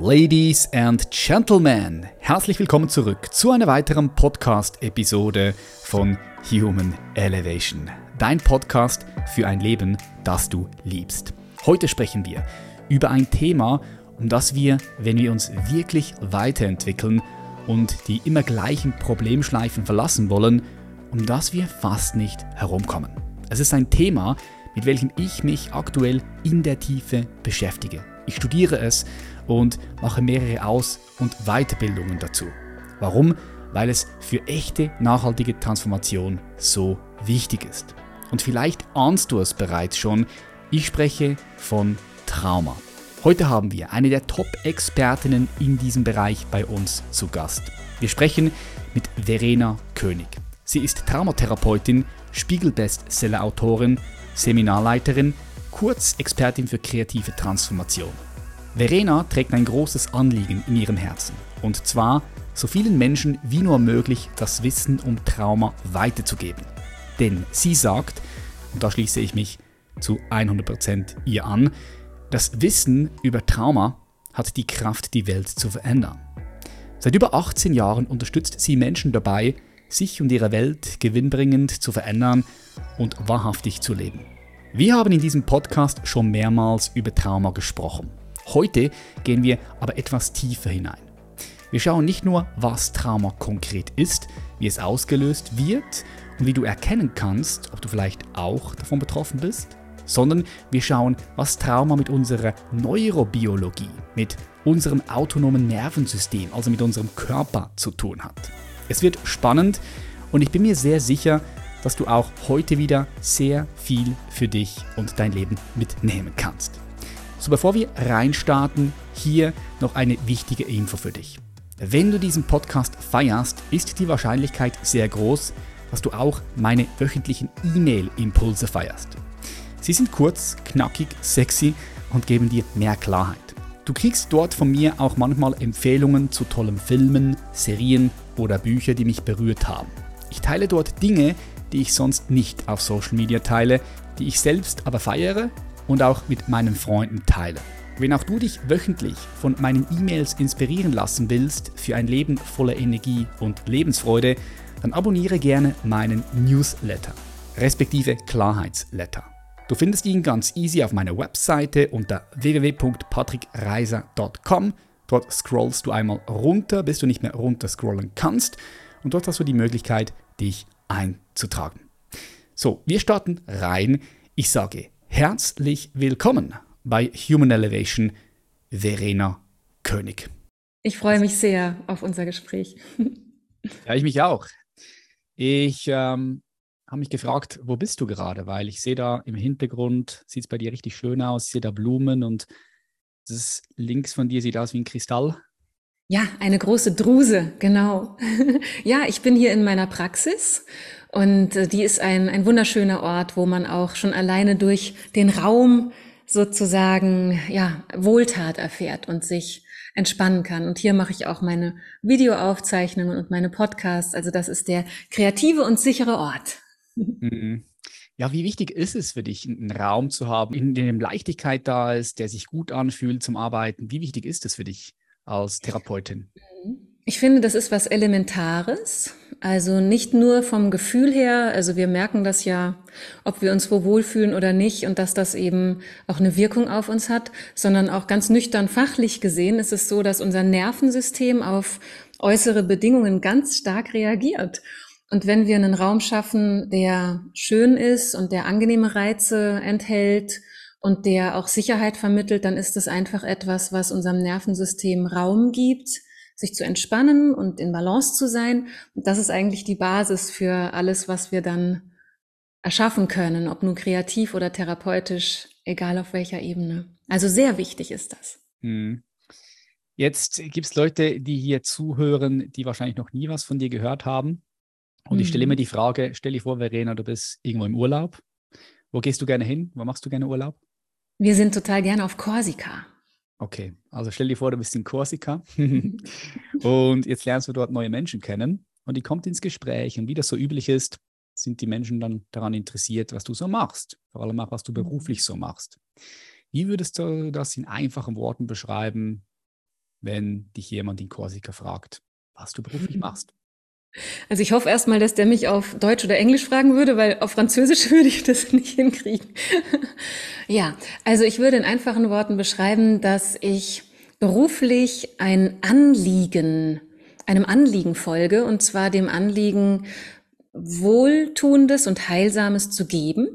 Ladies and Gentlemen, herzlich willkommen zurück zu einer weiteren Podcast-Episode von Human Elevation. Dein Podcast für ein Leben, das du liebst. Heute sprechen wir über ein Thema, um das wir, wenn wir uns wirklich weiterentwickeln und die immer gleichen Problemschleifen verlassen wollen, um das wir fast nicht herumkommen. Es ist ein Thema, mit welchem ich mich aktuell in der Tiefe beschäftige. Ich studiere es und mache mehrere Aus- und Weiterbildungen dazu. Warum? Weil es für echte nachhaltige Transformation so wichtig ist. Und vielleicht ahnst du es bereits schon, ich spreche von Trauma. Heute haben wir eine der Top-Expertinnen in diesem Bereich bei uns zu Gast. Wir sprechen mit Verena König. Sie ist Traumatherapeutin, Spiegel-Bestseller-Autorin, Seminarleiterin, kurz Expertin für kreative Transformation. Verena trägt ein großes Anliegen in ihrem Herzen. Und zwar, so vielen Menschen wie nur möglich das Wissen um Trauma weiterzugeben. Denn sie sagt, und da schließe ich mich zu 100% ihr an, das Wissen über Trauma hat die Kraft, die Welt zu verändern. Seit über 18 Jahren unterstützt sie Menschen dabei, sich und ihre Welt gewinnbringend zu verändern und wahrhaftig zu leben. Wir haben in diesem Podcast schon mehrmals über Trauma gesprochen. Heute gehen wir aber etwas tiefer hinein. Wir schauen nicht nur, was Trauma konkret ist, wie es ausgelöst wird und wie du erkennen kannst, ob du vielleicht auch davon betroffen bist, sondern wir schauen, was Trauma mit unserer Neurobiologie, mit unserem autonomen Nervensystem, also mit unserem Körper zu tun hat. Es wird spannend und ich bin mir sehr sicher, dass du auch heute wieder sehr viel für dich und dein Leben mitnehmen kannst. So bevor wir reinstarten, hier noch eine wichtige Info für dich. Wenn du diesen Podcast feierst, ist die Wahrscheinlichkeit sehr groß, dass du auch meine wöchentlichen E-Mail-Impulse feierst. Sie sind kurz, knackig, sexy und geben dir mehr Klarheit. Du kriegst dort von mir auch manchmal Empfehlungen zu tollen Filmen, Serien oder Büchern, die mich berührt haben. Ich teile dort Dinge, die ich sonst nicht auf Social Media teile, die ich selbst aber feiere und auch mit meinen Freunden teile. Wenn auch du dich wöchentlich von meinen E-Mails inspirieren lassen willst für ein Leben voller Energie und Lebensfreude, dann abonniere gerne meinen Newsletter, respektive Klarheitsletter. Du findest ihn ganz easy auf meiner Webseite unter www.patrickreiser.com. Dort scrollst du einmal runter, bis du nicht mehr runter scrollen kannst. Und dort hast du die Möglichkeit, dich einzutragen. So, wir starten rein. Ich sage Herzlich willkommen bei Human Elevation, Verena König. Ich freue mich sehr auf unser Gespräch. Ja, ich mich auch. Ich ähm, habe mich gefragt, wo bist du gerade? Weil ich sehe da im Hintergrund, sieht es bei dir richtig schön aus, ich sehe da Blumen und das links von dir sieht aus wie ein Kristall. Ja, eine große Druse, genau. ja, ich bin hier in meiner Praxis und äh, die ist ein, ein wunderschöner Ort, wo man auch schon alleine durch den Raum sozusagen, ja, Wohltat erfährt und sich entspannen kann. Und hier mache ich auch meine Videoaufzeichnungen und meine Podcasts. Also das ist der kreative und sichere Ort. Mhm. Ja, wie wichtig ist es für dich, einen Raum zu haben, in dem Leichtigkeit da ist, der sich gut anfühlt zum Arbeiten? Wie wichtig ist es für dich als Therapeutin? Ich finde, das ist was Elementares. Also nicht nur vom Gefühl her, also wir merken das ja, ob wir uns wo wohlfühlen oder nicht und dass das eben auch eine Wirkung auf uns hat, sondern auch ganz nüchtern fachlich gesehen ist es so, dass unser Nervensystem auf äußere Bedingungen ganz stark reagiert. Und wenn wir einen Raum schaffen, der schön ist und der angenehme Reize enthält und der auch Sicherheit vermittelt, dann ist es einfach etwas, was unserem Nervensystem Raum gibt, sich zu entspannen und in Balance zu sein. Und das ist eigentlich die Basis für alles, was wir dann erschaffen können, ob nun kreativ oder therapeutisch, egal auf welcher Ebene. Also sehr wichtig ist das. Hm. Jetzt gibt es Leute, die hier zuhören, die wahrscheinlich noch nie was von dir gehört haben. Und hm. ich stelle immer hm. die Frage, stell dir vor, Verena, du bist irgendwo im Urlaub. Wo gehst du gerne hin? Wo machst du gerne Urlaub? Wir sind total gerne auf Korsika. Okay, also stell dir vor, du bist in Korsika und jetzt lernst du dort neue Menschen kennen und die kommt ins Gespräch und wie das so üblich ist, sind die Menschen dann daran interessiert, was du so machst, vor allem auch, was du mhm. beruflich so machst. Wie würdest du das in einfachen Worten beschreiben? wenn dich jemand in Korsika fragt, was du beruflich machst? Also ich hoffe erstmal, dass der mich auf Deutsch oder Englisch fragen würde, weil auf Französisch würde ich das nicht hinkriegen. ja, also ich würde in einfachen Worten beschreiben, dass ich beruflich ein Anliegen, einem Anliegen folge, und zwar dem Anliegen, Wohltuendes und Heilsames zu geben.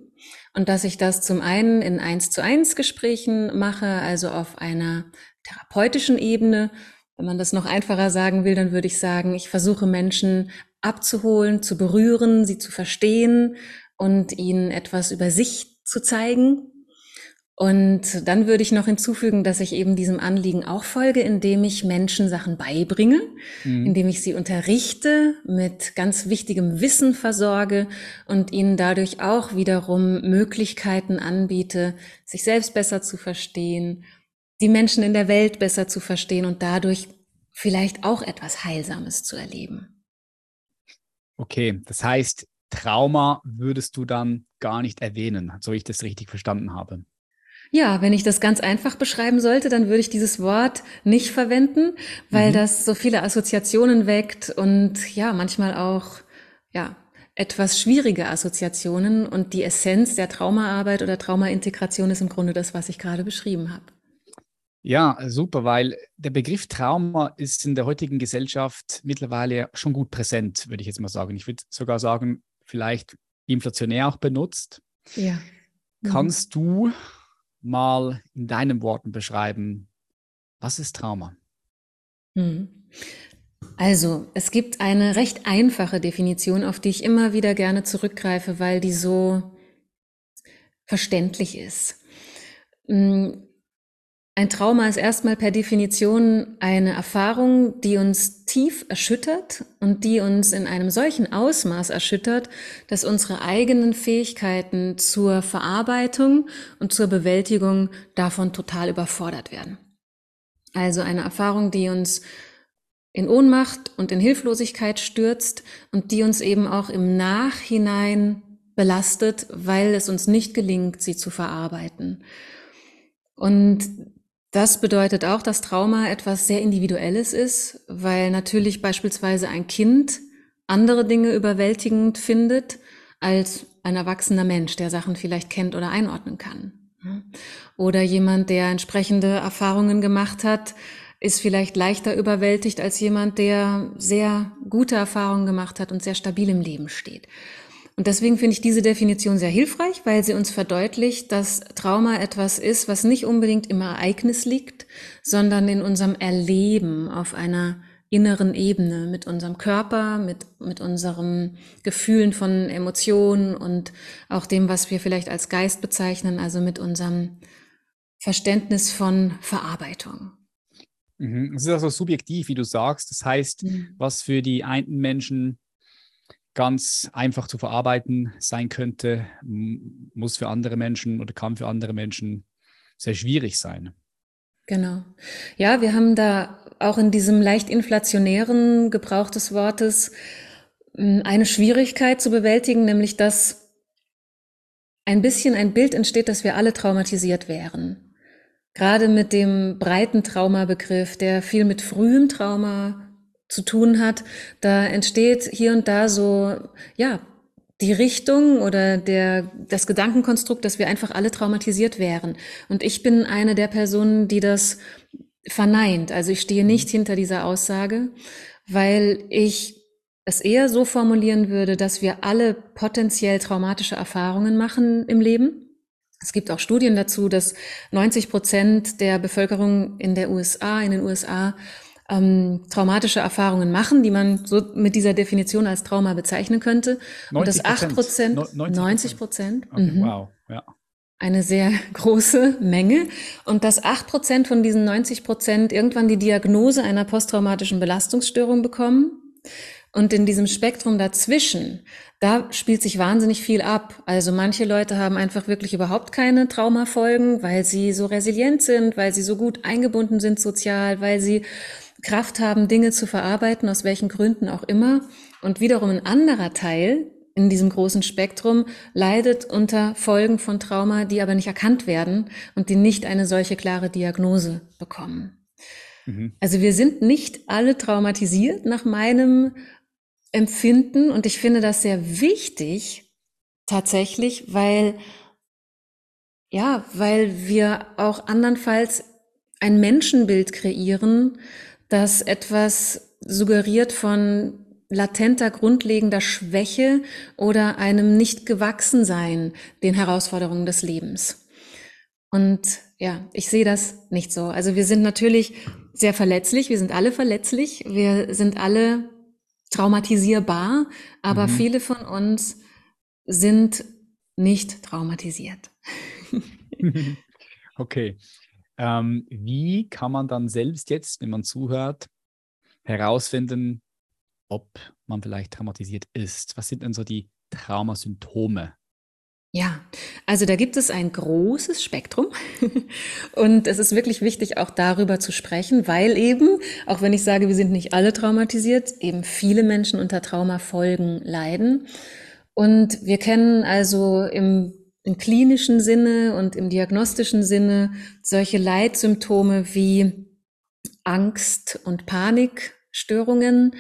Und dass ich das zum einen in eins zu eins Gesprächen mache, also auf einer therapeutischen Ebene wenn man das noch einfacher sagen will, dann würde ich sagen, ich versuche Menschen abzuholen, zu berühren, sie zu verstehen und ihnen etwas über sich zu zeigen. Und dann würde ich noch hinzufügen, dass ich eben diesem Anliegen auch folge, indem ich Menschen Sachen beibringe, mhm. indem ich sie unterrichte, mit ganz wichtigem Wissen versorge und ihnen dadurch auch wiederum Möglichkeiten anbiete, sich selbst besser zu verstehen die Menschen in der Welt besser zu verstehen und dadurch vielleicht auch etwas Heilsames zu erleben. Okay, das heißt, Trauma würdest du dann gar nicht erwähnen, so ich das richtig verstanden habe. Ja, wenn ich das ganz einfach beschreiben sollte, dann würde ich dieses Wort nicht verwenden, weil mhm. das so viele Assoziationen weckt und ja, manchmal auch, ja, etwas schwierige Assoziationen und die Essenz der Traumaarbeit oder Traumaintegration ist im Grunde das, was ich gerade beschrieben habe. Ja, super, weil der Begriff Trauma ist in der heutigen Gesellschaft mittlerweile schon gut präsent, würde ich jetzt mal sagen. Ich würde sogar sagen, vielleicht inflationär auch benutzt. Ja. Mhm. Kannst du mal in deinen Worten beschreiben, was ist Trauma? Mhm. Also, es gibt eine recht einfache Definition, auf die ich immer wieder gerne zurückgreife, weil die so verständlich ist. Ein Trauma ist erstmal per Definition eine Erfahrung, die uns tief erschüttert und die uns in einem solchen Ausmaß erschüttert, dass unsere eigenen Fähigkeiten zur Verarbeitung und zur Bewältigung davon total überfordert werden. Also eine Erfahrung, die uns in Ohnmacht und in Hilflosigkeit stürzt und die uns eben auch im Nachhinein belastet, weil es uns nicht gelingt, sie zu verarbeiten. Und das bedeutet auch, dass Trauma etwas sehr Individuelles ist, weil natürlich beispielsweise ein Kind andere Dinge überwältigend findet als ein erwachsener Mensch, der Sachen vielleicht kennt oder einordnen kann. Oder jemand, der entsprechende Erfahrungen gemacht hat, ist vielleicht leichter überwältigt als jemand, der sehr gute Erfahrungen gemacht hat und sehr stabil im Leben steht. Und deswegen finde ich diese Definition sehr hilfreich, weil sie uns verdeutlicht, dass Trauma etwas ist, was nicht unbedingt im Ereignis liegt, sondern in unserem Erleben auf einer inneren Ebene mit unserem Körper, mit, mit unseren Gefühlen von Emotionen und auch dem, was wir vielleicht als Geist bezeichnen, also mit unserem Verständnis von Verarbeitung. Mhm. Es ist also subjektiv, wie du sagst. Das heißt, mhm. was für die einen Menschen ganz einfach zu verarbeiten sein könnte, muss für andere Menschen oder kann für andere Menschen sehr schwierig sein. Genau. Ja, wir haben da auch in diesem leicht inflationären Gebrauch des Wortes eine Schwierigkeit zu bewältigen, nämlich dass ein bisschen ein Bild entsteht, dass wir alle traumatisiert wären. Gerade mit dem breiten Traumabegriff, der viel mit frühem Trauma zu tun hat, da entsteht hier und da so, ja, die Richtung oder der, das Gedankenkonstrukt, dass wir einfach alle traumatisiert wären. Und ich bin eine der Personen, die das verneint. Also ich stehe nicht hinter dieser Aussage, weil ich es eher so formulieren würde, dass wir alle potenziell traumatische Erfahrungen machen im Leben. Es gibt auch Studien dazu, dass 90 Prozent der Bevölkerung in der USA, in den USA, ähm, traumatische Erfahrungen machen, die man so mit dieser Definition als Trauma bezeichnen könnte. Und das 8 Prozent, 90 Prozent. Okay, mhm. Wow, ja. Eine sehr große Menge. Und dass 8 Prozent von diesen 90 Prozent irgendwann die Diagnose einer posttraumatischen Belastungsstörung bekommen. Und in diesem Spektrum dazwischen, da spielt sich wahnsinnig viel ab. Also manche Leute haben einfach wirklich überhaupt keine Traumafolgen, weil sie so resilient sind, weil sie so gut eingebunden sind sozial, weil sie Kraft haben, Dinge zu verarbeiten, aus welchen Gründen auch immer. Und wiederum ein anderer Teil in diesem großen Spektrum leidet unter Folgen von Trauma, die aber nicht erkannt werden und die nicht eine solche klare Diagnose bekommen. Mhm. Also wir sind nicht alle traumatisiert nach meinem Empfinden und ich finde das sehr wichtig tatsächlich, weil ja, weil wir auch andernfalls ein Menschenbild kreieren, das etwas suggeriert von latenter, grundlegender Schwäche oder einem Nicht-Gewachsensein den Herausforderungen des Lebens. Und ja, ich sehe das nicht so. Also wir sind natürlich sehr verletzlich, wir sind alle verletzlich, wir sind alle traumatisierbar, aber mhm. viele von uns sind nicht traumatisiert. okay. Ähm, wie kann man dann selbst jetzt, wenn man zuhört, herausfinden, ob man vielleicht traumatisiert ist? Was sind denn so die Traumasymptome? Ja, also da gibt es ein großes Spektrum und es ist wirklich wichtig, auch darüber zu sprechen, weil eben, auch wenn ich sage, wir sind nicht alle traumatisiert, eben viele Menschen unter Traumafolgen leiden. Und wir kennen also im, im klinischen Sinne und im diagnostischen Sinne solche Leitsymptome wie Angst und Panikstörungen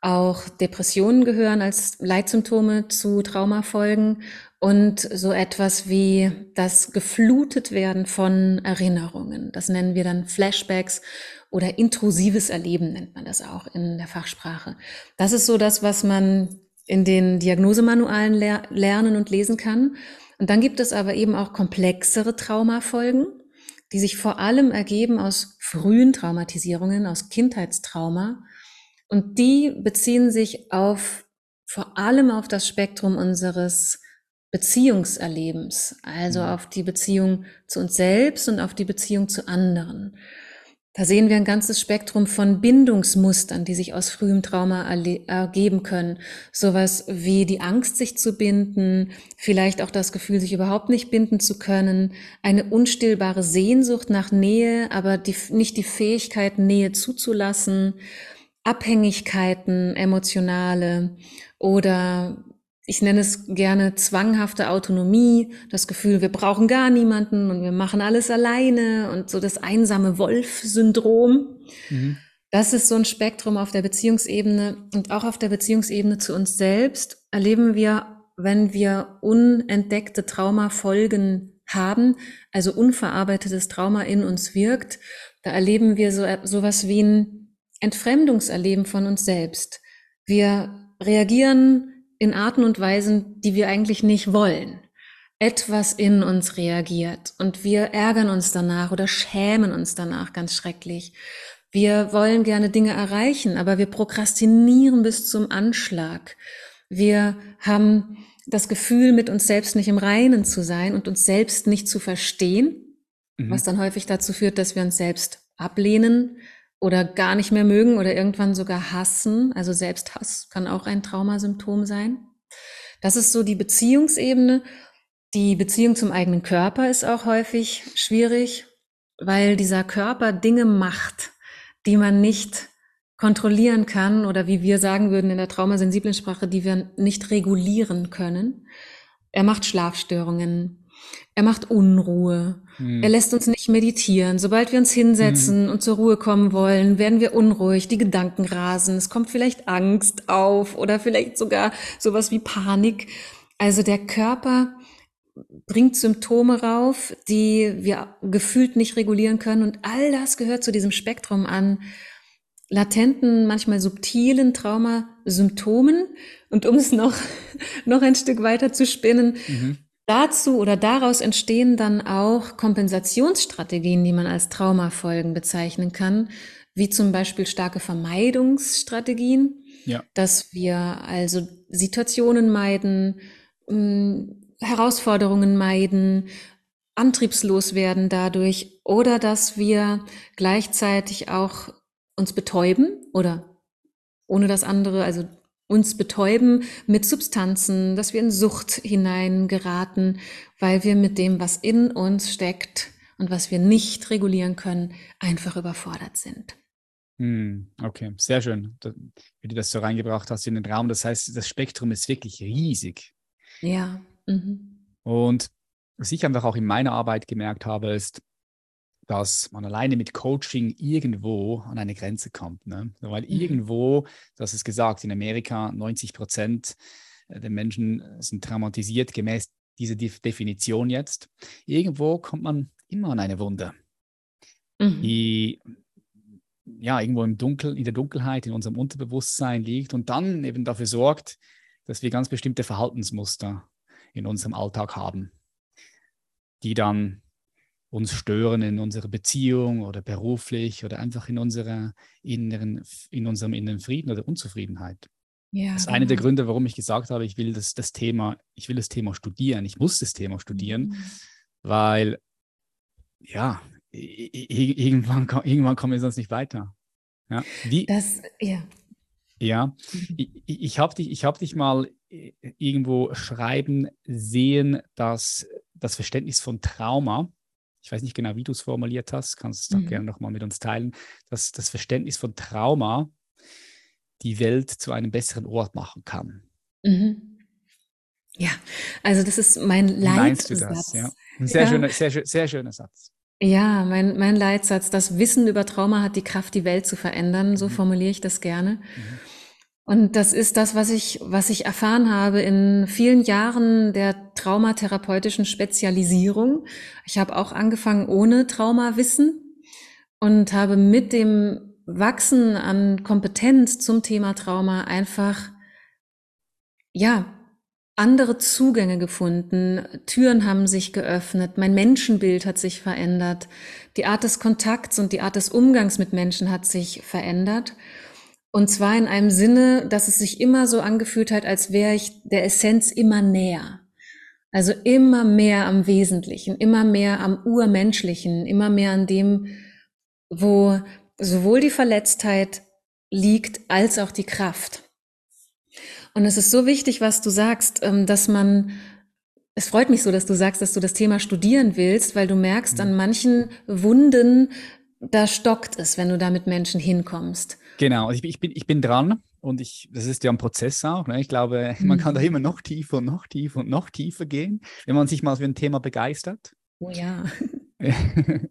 auch Depressionen gehören als Leitsymptome zu Traumafolgen und so etwas wie das geflutet werden von Erinnerungen. Das nennen wir dann Flashbacks oder intrusives Erleben nennt man das auch in der Fachsprache. Das ist so das, was man in den Diagnosemanualen ler lernen und lesen kann. Und dann gibt es aber eben auch komplexere Traumafolgen, die sich vor allem ergeben aus frühen Traumatisierungen, aus Kindheitstrauma und die beziehen sich auf, vor allem auf das Spektrum unseres Beziehungserlebens, also mhm. auf die Beziehung zu uns selbst und auf die Beziehung zu anderen. Da sehen wir ein ganzes Spektrum von Bindungsmustern, die sich aus frühem Trauma ergeben können. Sowas wie die Angst, sich zu binden, vielleicht auch das Gefühl, sich überhaupt nicht binden zu können, eine unstillbare Sehnsucht nach Nähe, aber die, nicht die Fähigkeit, Nähe zuzulassen, Abhängigkeiten, emotionale oder ich nenne es gerne zwanghafte Autonomie, das Gefühl, wir brauchen gar niemanden und wir machen alles alleine und so das einsame Wolf-Syndrom. Mhm. Das ist so ein Spektrum auf der Beziehungsebene und auch auf der Beziehungsebene zu uns selbst erleben wir, wenn wir unentdeckte Traumafolgen haben, also unverarbeitetes Trauma in uns wirkt, da erleben wir so sowas wie ein Entfremdungserleben von uns selbst. Wir reagieren in Arten und Weisen, die wir eigentlich nicht wollen. Etwas in uns reagiert und wir ärgern uns danach oder schämen uns danach ganz schrecklich. Wir wollen gerne Dinge erreichen, aber wir prokrastinieren bis zum Anschlag. Wir haben das Gefühl, mit uns selbst nicht im Reinen zu sein und uns selbst nicht zu verstehen, mhm. was dann häufig dazu führt, dass wir uns selbst ablehnen, oder gar nicht mehr mögen oder irgendwann sogar hassen. Also Selbsthass kann auch ein Traumasymptom sein. Das ist so die Beziehungsebene. Die Beziehung zum eigenen Körper ist auch häufig schwierig, weil dieser Körper Dinge macht, die man nicht kontrollieren kann oder wie wir sagen würden in der traumasensiblen Sprache, die wir nicht regulieren können. Er macht Schlafstörungen, er macht Unruhe. Hm. Er lässt uns nicht meditieren. Sobald wir uns hinsetzen hm. und zur Ruhe kommen wollen, werden wir unruhig, die Gedanken rasen. Es kommt vielleicht Angst auf oder vielleicht sogar sowas wie Panik. Also der Körper bringt Symptome rauf, die wir gefühlt nicht regulieren können. Und all das gehört zu diesem Spektrum an latenten, manchmal subtilen Traumasymptomen. Und um es noch, noch ein Stück weiter zu spinnen, mhm. Dazu oder daraus entstehen dann auch Kompensationsstrategien, die man als Traumafolgen bezeichnen kann, wie zum Beispiel starke Vermeidungsstrategien, ja. dass wir also Situationen meiden, hm, Herausforderungen meiden, antriebslos werden dadurch oder dass wir gleichzeitig auch uns betäuben oder ohne das andere, also uns betäuben mit Substanzen, dass wir in Sucht hineingeraten, weil wir mit dem, was in uns steckt und was wir nicht regulieren können, einfach überfordert sind. Hm, okay, sehr schön, wie du das so reingebracht hast in den Raum. Das heißt, das Spektrum ist wirklich riesig. Ja. Mhm. Und was ich einfach auch in meiner Arbeit gemerkt habe, ist, dass man alleine mit Coaching irgendwo an eine Grenze kommt. Ne? Weil mhm. irgendwo, das ist gesagt, in Amerika 90 Prozent der Menschen sind traumatisiert gemäß dieser Definition jetzt. Irgendwo kommt man immer an eine Wunde, mhm. die ja irgendwo im Dunkel, in der Dunkelheit, in unserem Unterbewusstsein liegt und dann eben dafür sorgt, dass wir ganz bestimmte Verhaltensmuster in unserem Alltag haben, die dann uns stören in unserer Beziehung oder beruflich oder einfach in, unserer inneren, in unserem inneren Frieden oder Unzufriedenheit. Ja, das ist genau. einer der Gründe, warum ich gesagt habe, ich will das, das Thema, ich will das Thema studieren. Ich muss das Thema studieren, mhm. weil ja, irgendwann, irgendwann kommen wir sonst nicht weiter. Ja, wie, das, ja. Ja, mhm. ich, ich habe dich, hab dich mal äh, irgendwo schreiben sehen, dass das Verständnis von Trauma ich weiß nicht genau, wie du es formuliert hast, kannst du mhm. gerne nochmal mit uns teilen, dass das Verständnis von Trauma die Welt zu einem besseren Ort machen kann. Mhm. Ja, also das ist mein Leitsatz. Meinst du das? Ja. Ein sehr, ja. Schöner, sehr, sehr schöner Satz. Ja, mein, mein Leitsatz, das Wissen über Trauma hat die Kraft, die Welt zu verändern. So mhm. formuliere ich das gerne. Mhm. Und das ist das, was ich, was ich erfahren habe in vielen Jahren der traumatherapeutischen Spezialisierung. Ich habe auch angefangen ohne Traumawissen und habe mit dem Wachsen an Kompetenz zum Thema Trauma einfach, ja, andere Zugänge gefunden, Türen haben sich geöffnet, mein Menschenbild hat sich verändert, die Art des Kontakts und die Art des Umgangs mit Menschen hat sich verändert. Und zwar in einem Sinne, dass es sich immer so angefühlt hat, als wäre ich der Essenz immer näher. Also immer mehr am Wesentlichen, immer mehr am Urmenschlichen, immer mehr an dem, wo sowohl die Verletztheit liegt als auch die Kraft. Und es ist so wichtig, was du sagst, ähm, dass man, es freut mich so, dass du sagst, dass du das Thema studieren willst, weil du merkst, an manchen Wunden, da stockt es, wenn du da mit Menschen hinkommst. Genau, ich, ich, bin, ich bin dran und ich, das ist ja ein Prozess auch. Ne? Ich glaube, man kann da mhm. immer noch tiefer und noch tiefer und noch tiefer gehen, wenn man sich mal für ein Thema begeistert. Oh ja.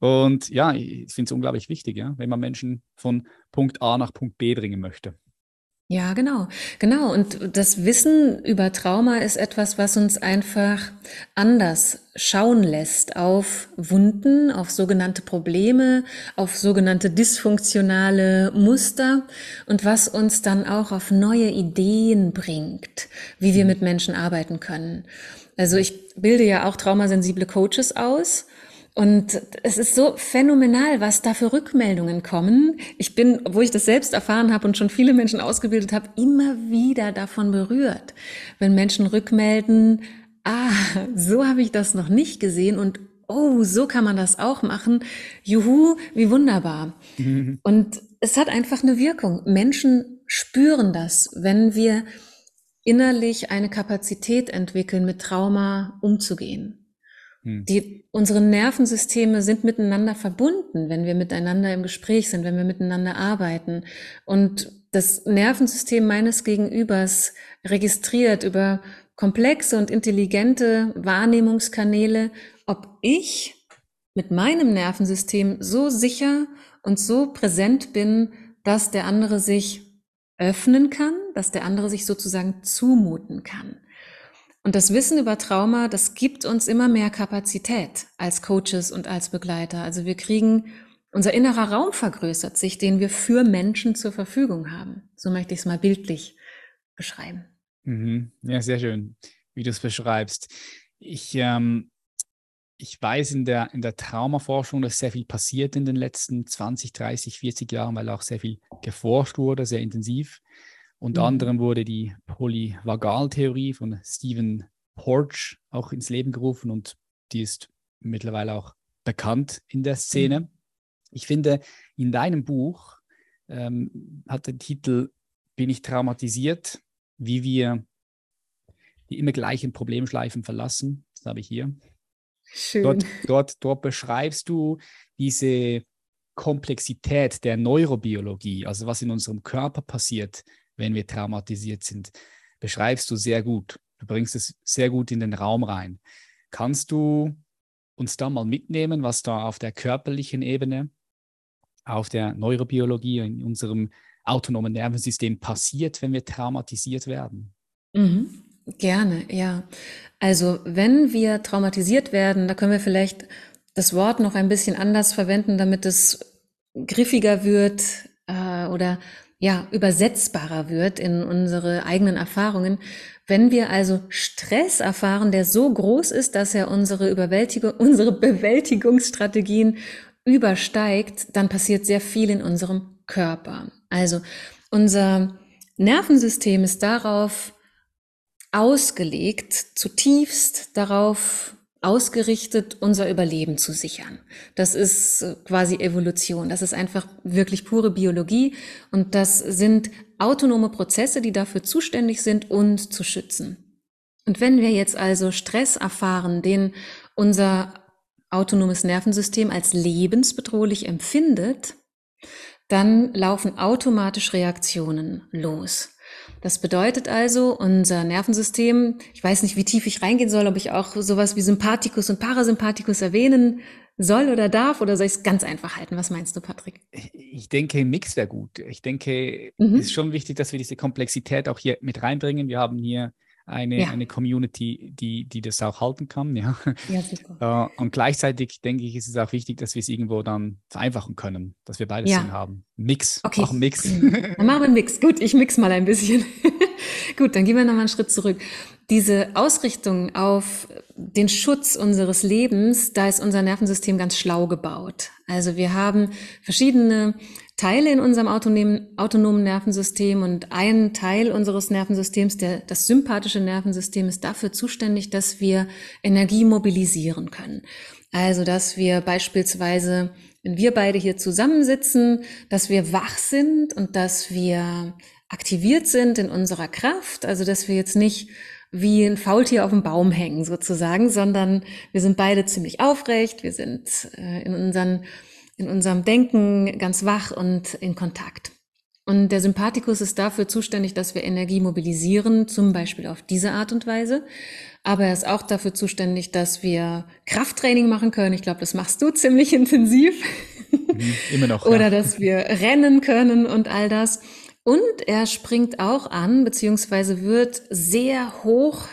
und ja, ich finde es unglaublich wichtig, ja, wenn man Menschen von Punkt A nach Punkt B bringen möchte. Ja, genau, genau. Und das Wissen über Trauma ist etwas, was uns einfach anders schauen lässt auf Wunden, auf sogenannte Probleme, auf sogenannte dysfunktionale Muster und was uns dann auch auf neue Ideen bringt, wie wir mit Menschen arbeiten können. Also ich bilde ja auch traumasensible Coaches aus und es ist so phänomenal, was da für Rückmeldungen kommen. Ich bin, wo ich das selbst erfahren habe und schon viele Menschen ausgebildet habe, immer wieder davon berührt, wenn Menschen rückmelden, ah, so habe ich das noch nicht gesehen und oh, so kann man das auch machen. Juhu, wie wunderbar. Mhm. Und es hat einfach eine Wirkung. Menschen spüren das, wenn wir innerlich eine Kapazität entwickeln, mit Trauma umzugehen. Hm. Die, unsere Nervensysteme sind miteinander verbunden, wenn wir miteinander im Gespräch sind, wenn wir miteinander arbeiten. Und das Nervensystem meines Gegenübers registriert über komplexe und intelligente Wahrnehmungskanäle, ob ich mit meinem Nervensystem so sicher und so präsent bin, dass der andere sich öffnen kann, dass der andere sich sozusagen zumuten kann. Und das Wissen über Trauma, das gibt uns immer mehr Kapazität als Coaches und als Begleiter. Also wir kriegen, unser innerer Raum vergrößert sich, den wir für Menschen zur Verfügung haben. So möchte ich es mal bildlich beschreiben. Mhm. Ja, sehr schön, wie du es beschreibst. Ich, ähm, ich weiß in der, in der Traumaforschung, dass sehr viel passiert in den letzten 20, 30, 40 Jahren, weil auch sehr viel geforscht wurde, sehr intensiv. Unter mhm. anderem wurde die Polyvagaltheorie von Stephen Porch auch ins Leben gerufen und die ist mittlerweile auch bekannt in der Szene. Mhm. Ich finde, in deinem Buch ähm, hat der Titel Bin ich traumatisiert, wie wir die immer gleichen Problemschleifen verlassen. Das habe ich hier. Schön. Dort, dort, dort beschreibst du diese Komplexität der Neurobiologie, also was in unserem Körper passiert, wenn wir traumatisiert sind. Beschreibst du sehr gut. Du bringst es sehr gut in den Raum rein. Kannst du uns da mal mitnehmen, was da auf der körperlichen Ebene, auf der Neurobiologie, in unserem autonomen Nervensystem passiert, wenn wir traumatisiert werden? Mhm. Gerne, ja. Also wenn wir traumatisiert werden, da können wir vielleicht das Wort noch ein bisschen anders verwenden, damit es griffiger wird äh, oder ja übersetzbarer wird in unsere eigenen Erfahrungen. Wenn wir also Stress erfahren, der so groß ist, dass er unsere Überwältigung, unsere Bewältigungsstrategien übersteigt, dann passiert sehr viel in unserem Körper. Also unser Nervensystem ist darauf ausgelegt, zutiefst darauf ausgerichtet, unser Überleben zu sichern. Das ist äh, quasi Evolution. Das ist einfach wirklich pure Biologie und das sind autonome Prozesse, die dafür zuständig sind, uns zu schützen. Und wenn wir jetzt also Stress erfahren, den unser autonomes Nervensystem als lebensbedrohlich empfindet, dann laufen automatisch Reaktionen los. Das bedeutet also, unser Nervensystem, ich weiß nicht, wie tief ich reingehen soll, ob ich auch sowas wie Sympathikus und Parasympathikus erwähnen soll oder darf, oder soll ich es ganz einfach halten? Was meinst du, Patrick? Ich denke, ein Mix wäre gut. Ich denke, mhm. es ist schon wichtig, dass wir diese Komplexität auch hier mit reinbringen. Wir haben hier eine, ja. eine Community, die, die das auch halten kann. Ja. ja super. Äh, und gleichzeitig denke ich, ist es auch wichtig, dass wir es irgendwo dann vereinfachen können, dass wir beides ja. haben. Mix. Okay. Auch Mix. Dann machen wir einen Mix. Gut, ich mix mal ein bisschen. Gut, dann gehen wir nochmal einen Schritt zurück. Diese Ausrichtung auf den Schutz unseres Lebens, da ist unser Nervensystem ganz schlau gebaut. Also wir haben verschiedene Teile in unserem autonomen, autonomen Nervensystem und ein Teil unseres Nervensystems, der, das sympathische Nervensystem, ist dafür zuständig, dass wir Energie mobilisieren können. Also, dass wir beispielsweise, wenn wir beide hier zusammensitzen, dass wir wach sind und dass wir aktiviert sind in unserer Kraft, also dass wir jetzt nicht wie ein Faultier auf dem Baum hängen sozusagen, sondern wir sind beide ziemlich aufrecht, wir sind äh, in unseren in unserem Denken ganz wach und in Kontakt. Und der Sympathikus ist dafür zuständig, dass wir Energie mobilisieren, zum Beispiel auf diese Art und Weise. Aber er ist auch dafür zuständig, dass wir Krafttraining machen können. Ich glaube, das machst du ziemlich intensiv. Mhm, immer noch. Oder ja. dass wir rennen können und all das. Und er springt auch an, beziehungsweise wird sehr hoch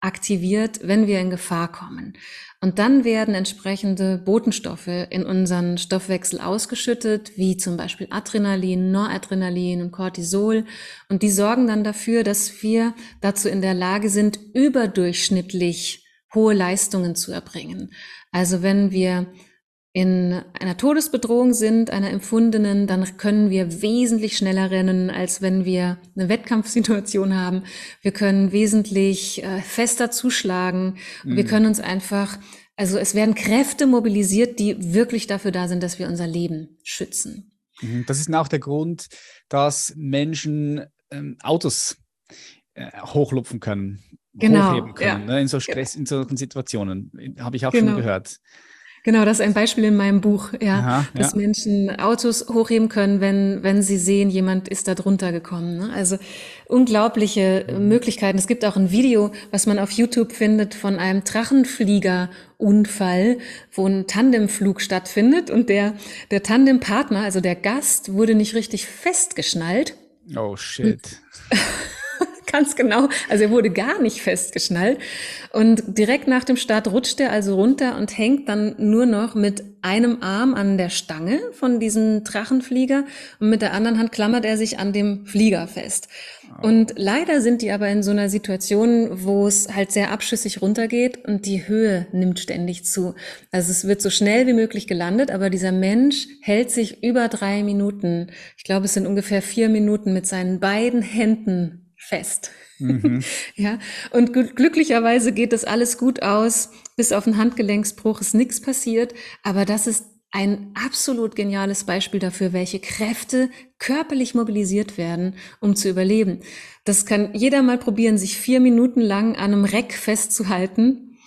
aktiviert, wenn wir in Gefahr kommen. Und dann werden entsprechende Botenstoffe in unseren Stoffwechsel ausgeschüttet, wie zum Beispiel Adrenalin, Noradrenalin und Cortisol. Und die sorgen dann dafür, dass wir dazu in der Lage sind, überdurchschnittlich hohe Leistungen zu erbringen. Also wenn wir in einer Todesbedrohung sind, einer empfundenen, dann können wir wesentlich schneller rennen, als wenn wir eine Wettkampfsituation haben. Wir können wesentlich äh, fester zuschlagen. Mhm. Wir können uns einfach, also es werden Kräfte mobilisiert, die wirklich dafür da sind, dass wir unser Leben schützen. Mhm. Das ist auch der Grund, dass Menschen ähm, Autos äh, hochlupfen können, genau, hochheben können, ja. ne, in so Stress, in solchen Situationen. Habe ich auch genau. schon gehört. Genau, das ist ein Beispiel in meinem Buch, ja, Aha, dass ja. Menschen Autos hochheben können, wenn, wenn sie sehen, jemand ist da drunter gekommen. Ne? Also unglaubliche Möglichkeiten. Es gibt auch ein Video, was man auf YouTube findet von einem Drachenfliegerunfall, wo ein Tandemflug stattfindet und der, der Tandempartner, also der Gast, wurde nicht richtig festgeschnallt. Oh shit. Ganz genau. Also er wurde gar nicht festgeschnallt. Und direkt nach dem Start rutscht er also runter und hängt dann nur noch mit einem Arm an der Stange von diesem Drachenflieger und mit der anderen Hand klammert er sich an dem Flieger fest. Und leider sind die aber in so einer Situation, wo es halt sehr abschüssig runtergeht und die Höhe nimmt ständig zu. Also es wird so schnell wie möglich gelandet, aber dieser Mensch hält sich über drei Minuten, ich glaube es sind ungefähr vier Minuten mit seinen beiden Händen fest. Mhm. ja, und glücklicherweise geht das alles gut aus. Bis auf einen Handgelenksbruch ist nichts passiert. Aber das ist ein absolut geniales Beispiel dafür, welche Kräfte körperlich mobilisiert werden, um zu überleben. Das kann jeder mal probieren, sich vier Minuten lang an einem Reck festzuhalten.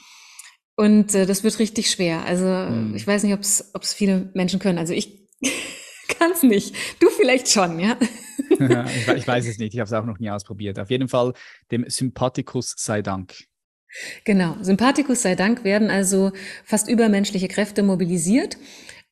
Und äh, das wird richtig schwer. Also mhm. ich weiß nicht, ob es viele Menschen können. Also ich kann es nicht. Du vielleicht schon, ja. ich, ich, weiß es nicht, ich habe es auch noch nie ausprobiert. Auf jeden Fall dem Sympathikus sei Dank. Genau, Sympathikus sei Dank werden also fast übermenschliche Kräfte mobilisiert.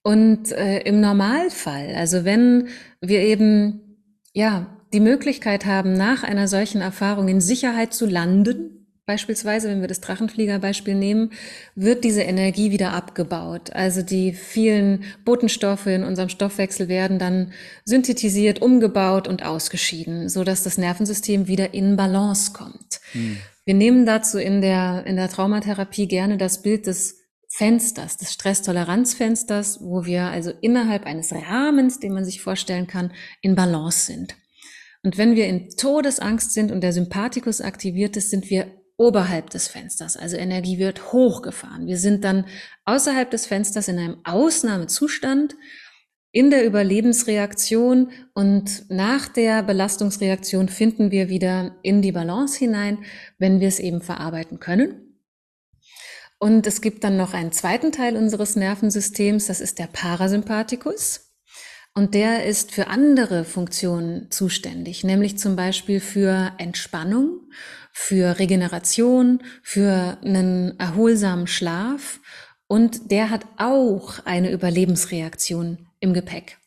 Und äh, im Normalfall, also wenn wir eben ja die Möglichkeit haben, nach einer solchen Erfahrung in Sicherheit zu landen, Beispielsweise, wenn wir das Drachenfliegerbeispiel nehmen, wird diese Energie wieder abgebaut. Also die vielen Botenstoffe in unserem Stoffwechsel werden dann synthetisiert, umgebaut und ausgeschieden, so dass das Nervensystem wieder in Balance kommt. Hm. Wir nehmen dazu in der, in der Traumatherapie gerne das Bild des Fensters, des Stresstoleranzfensters, wo wir also innerhalb eines Rahmens, den man sich vorstellen kann, in Balance sind. Und wenn wir in Todesangst sind und der Sympathikus aktiviert ist, sind wir oberhalb des Fensters. Also Energie wird hochgefahren. Wir sind dann außerhalb des Fensters in einem Ausnahmezustand in der Überlebensreaktion und nach der Belastungsreaktion finden wir wieder in die Balance hinein, wenn wir es eben verarbeiten können. Und es gibt dann noch einen zweiten Teil unseres Nervensystems, das ist der Parasympathikus. Und der ist für andere Funktionen zuständig, nämlich zum Beispiel für Entspannung für Regeneration, für einen erholsamen Schlaf und der hat auch eine Überlebensreaktion im Gepäck.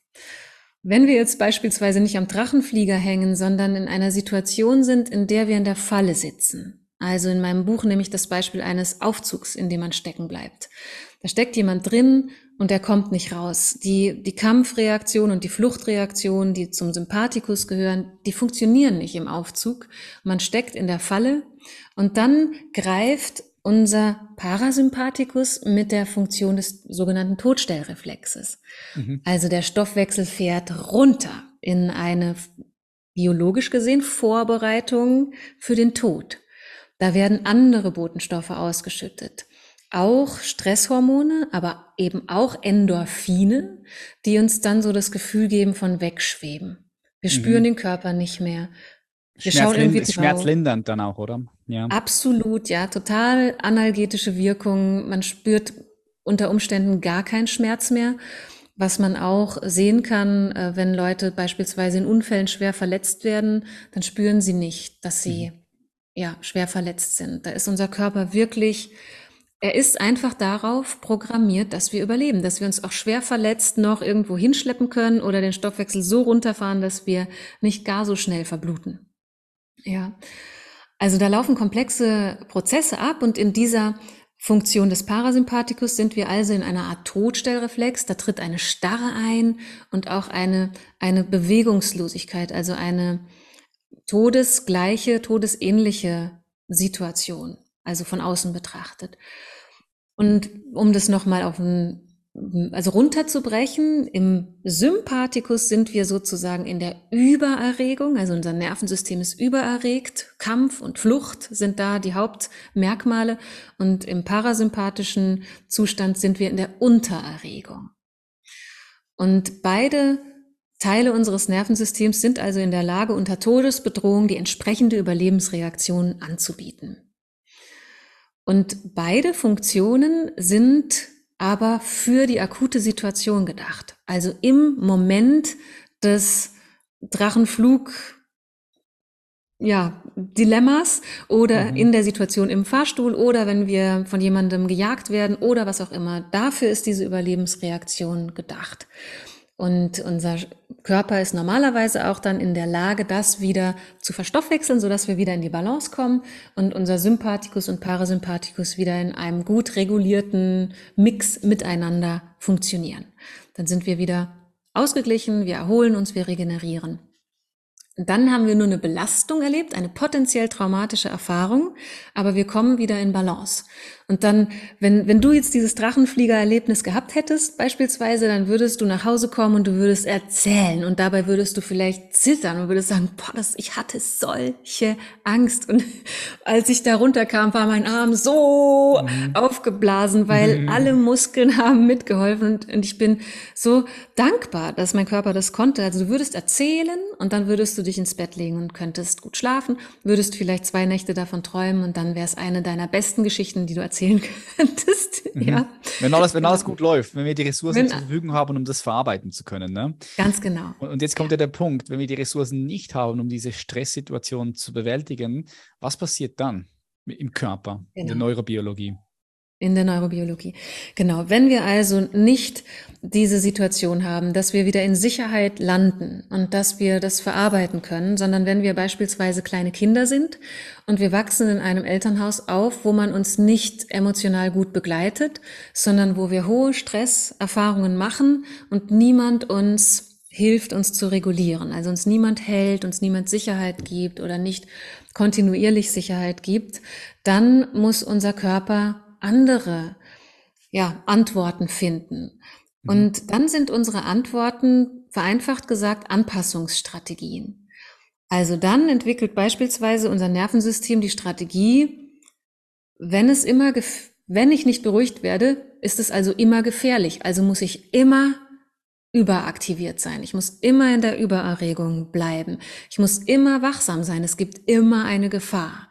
Wenn wir jetzt beispielsweise nicht am Drachenflieger hängen, sondern in einer Situation sind, in der wir in der Falle sitzen, also in meinem Buch nehme ich das Beispiel eines Aufzugs, in dem man stecken bleibt. Da steckt jemand drin und er kommt nicht raus. Die, die Kampfreaktion und die Fluchtreaktion, die zum Sympathikus gehören, die funktionieren nicht im Aufzug. Man steckt in der Falle und dann greift unser Parasympathikus mit der Funktion des sogenannten Todstellreflexes. Mhm. Also der Stoffwechsel fährt runter in eine biologisch gesehen Vorbereitung für den Tod. Da werden andere Botenstoffe ausgeschüttet auch Stresshormone, aber eben auch Endorphine, die uns dann so das Gefühl geben von wegschweben. Wir mhm. spüren den Körper nicht mehr. Wir schauen irgendwie drauf. Schmerzlindernd dann auch, oder? Ja. Absolut, ja. Total analgetische Wirkung. Man spürt unter Umständen gar keinen Schmerz mehr. Was man auch sehen kann, äh, wenn Leute beispielsweise in Unfällen schwer verletzt werden, dann spüren sie nicht, dass sie mhm. ja schwer verletzt sind. Da ist unser Körper wirklich er ist einfach darauf programmiert, dass wir überleben, dass wir uns auch schwer verletzt noch irgendwo hinschleppen können oder den Stoffwechsel so runterfahren, dass wir nicht gar so schnell verbluten. Ja. Also da laufen komplexe Prozesse ab und in dieser Funktion des Parasympathikus sind wir also in einer Art Todstellreflex. Da tritt eine Starre ein und auch eine, eine Bewegungslosigkeit, also eine todesgleiche, todesähnliche Situation, also von außen betrachtet. Und um das nochmal auf ein, also runterzubrechen, im Sympathikus sind wir sozusagen in der Übererregung, also unser Nervensystem ist übererregt, Kampf und Flucht sind da die Hauptmerkmale und im parasympathischen Zustand sind wir in der Untererregung. Und beide Teile unseres Nervensystems sind also in der Lage, unter Todesbedrohung die entsprechende Überlebensreaktion anzubieten. Und beide Funktionen sind aber für die akute Situation gedacht. Also im Moment des Drachenflug, ja, Dilemmas oder mhm. in der Situation im Fahrstuhl oder wenn wir von jemandem gejagt werden oder was auch immer. Dafür ist diese Überlebensreaktion gedacht. Und unser Körper ist normalerweise auch dann in der Lage, das wieder zu verstoffwechseln, sodass wir wieder in die Balance kommen und unser Sympathikus und Parasympathikus wieder in einem gut regulierten Mix miteinander funktionieren. Dann sind wir wieder ausgeglichen, wir erholen uns, wir regenerieren. Dann haben wir nur eine Belastung erlebt, eine potenziell traumatische Erfahrung, aber wir kommen wieder in Balance. Und dann, wenn, wenn du jetzt dieses Drachenfliegererlebnis gehabt hättest, beispielsweise, dann würdest du nach Hause kommen und du würdest erzählen und dabei würdest du vielleicht zittern und würdest sagen, boah, das, ich hatte solche Angst. Und als ich da runterkam, war mein Arm so mhm. aufgeblasen, weil mhm. alle Muskeln haben mitgeholfen und, und ich bin so dankbar, dass mein Körper das konnte. Also du würdest erzählen und dann würdest du dich ins Bett legen und könntest gut schlafen, würdest vielleicht zwei Nächte davon träumen und dann wäre es eine deiner besten Geschichten, die du erzählst erzählen könntest. Mhm. Ja. Wenn alles, wenn alles gut läuft, wenn wir die Ressourcen wenn, zur Verfügung haben, um das verarbeiten zu können. Ne? Ganz genau. Und, und jetzt kommt ja der Punkt, wenn wir die Ressourcen nicht haben, um diese Stresssituation zu bewältigen, was passiert dann? im Körper, genau. in der genau. Neurobiologie in der Neurobiologie. Genau. Wenn wir also nicht diese Situation haben, dass wir wieder in Sicherheit landen und dass wir das verarbeiten können, sondern wenn wir beispielsweise kleine Kinder sind und wir wachsen in einem Elternhaus auf, wo man uns nicht emotional gut begleitet, sondern wo wir hohe Stresserfahrungen machen und niemand uns hilft, uns zu regulieren. Also uns niemand hält, uns niemand Sicherheit gibt oder nicht kontinuierlich Sicherheit gibt, dann muss unser Körper andere ja, Antworten finden. Mhm. Und dann sind unsere Antworten, vereinfacht gesagt, Anpassungsstrategien. Also dann entwickelt beispielsweise unser Nervensystem die Strategie, wenn es immer, wenn ich nicht beruhigt werde, ist es also immer gefährlich. Also muss ich immer überaktiviert sein. Ich muss immer in der Übererregung bleiben. Ich muss immer wachsam sein. Es gibt immer eine Gefahr.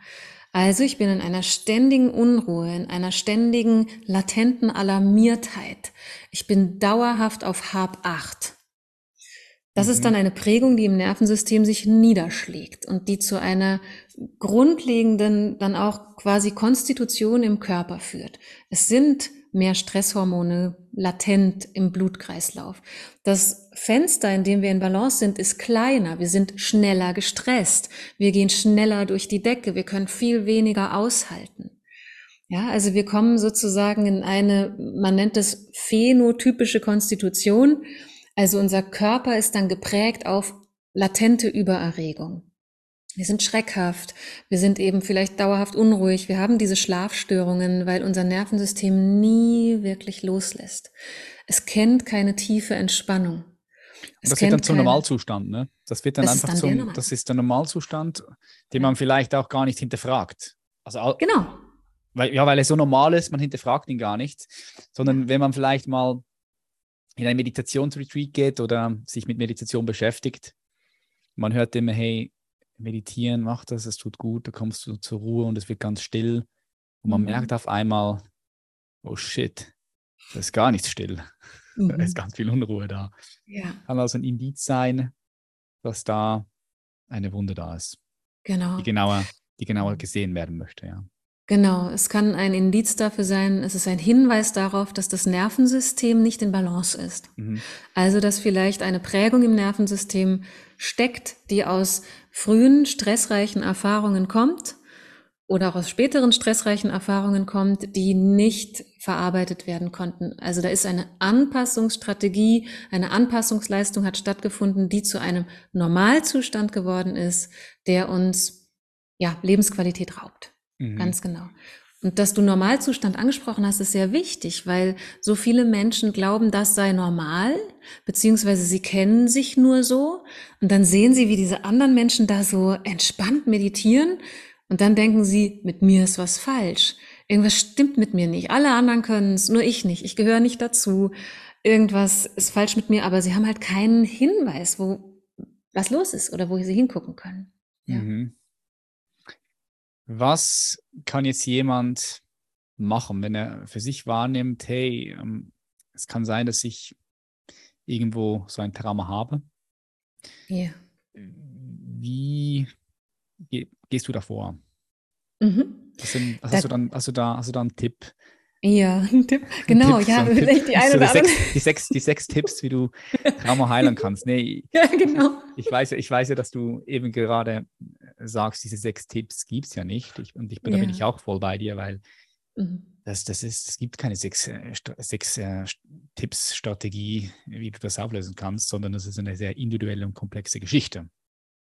Also ich bin in einer ständigen Unruhe, in einer ständigen latenten Alarmiertheit. Ich bin dauerhaft auf Hab acht. Das mhm. ist dann eine Prägung, die im Nervensystem sich niederschlägt und die zu einer grundlegenden, dann auch quasi Konstitution im Körper führt. Es sind mehr Stresshormone latent im Blutkreislauf. Das Fenster, in dem wir in Balance sind, ist kleiner. Wir sind schneller gestresst. Wir gehen schneller durch die Decke. Wir können viel weniger aushalten. Ja, also wir kommen sozusagen in eine, man nennt es phänotypische Konstitution. Also unser Körper ist dann geprägt auf latente Übererregung. Wir sind schreckhaft, wir sind eben vielleicht dauerhaft unruhig, wir haben diese Schlafstörungen, weil unser Nervensystem nie wirklich loslässt. Es kennt keine tiefe Entspannung. Es das wird dann zum Normalzustand, ne? Das wird dann das einfach zum, Normal. das ist der Normalzustand, den man vielleicht auch gar nicht hinterfragt. Also, genau. Weil, ja, weil er so normal ist, man hinterfragt ihn gar nicht, sondern wenn man vielleicht mal in ein Meditationsretreat geht oder sich mit Meditation beschäftigt, man hört immer, hey, meditieren, mach das, es tut gut, da kommst du zur Ruhe und es wird ganz still. Und man mhm. merkt auf einmal, oh shit, da ist gar nichts still. Mhm. Da ist mhm. ganz viel Unruhe da. Ja. Kann also ein Indiz sein, dass da eine Wunde da ist. Genau. Die genauer, die genauer gesehen werden möchte, ja. Genau, es kann ein Indiz dafür sein, es ist ein Hinweis darauf, dass das Nervensystem nicht in Balance ist. Mhm. Also, dass vielleicht eine Prägung im Nervensystem steckt, die aus frühen stressreichen Erfahrungen kommt oder auch aus späteren stressreichen Erfahrungen kommt, die nicht verarbeitet werden konnten. Also da ist eine Anpassungsstrategie, eine Anpassungsleistung hat stattgefunden, die zu einem Normalzustand geworden ist, der uns ja Lebensqualität raubt. Mhm. Ganz genau. Und dass du Normalzustand angesprochen hast, ist sehr wichtig, weil so viele Menschen glauben, das sei normal, beziehungsweise sie kennen sich nur so. Und dann sehen sie, wie diese anderen Menschen da so entspannt meditieren. Und dann denken sie, mit mir ist was falsch. Irgendwas stimmt mit mir nicht. Alle anderen können es, nur ich nicht. Ich gehöre nicht dazu. Irgendwas ist falsch mit mir, aber sie haben halt keinen Hinweis, wo was los ist oder wo sie hingucken können. Ja. Mhm. Was kann jetzt jemand machen, wenn er für sich wahrnimmt, hey, ähm, es kann sein, dass ich irgendwo so ein Trauma habe? Ja. Wie gehst du davor? Mhm. Sind, hast, du dann, hast, du da, hast du da einen Tipp? Ja, ein Tipp. Genau, Tipp, ja, so vielleicht die eine oder andere. Die sechs, die sechs Tipps, wie du Trauma heilen kannst. Nee, ja, genau. Ich, weiß, ich weiß ja, dass du eben gerade sagst, diese sechs Tipps gibt es ja nicht. Ich, und ich bin, ja. da bin ich auch voll bei dir, weil mhm. das, das ist, es gibt keine sechs, äh, sechs äh, Tipps, Strategie, wie du das auflösen kannst, sondern es ist eine sehr individuelle und komplexe Geschichte.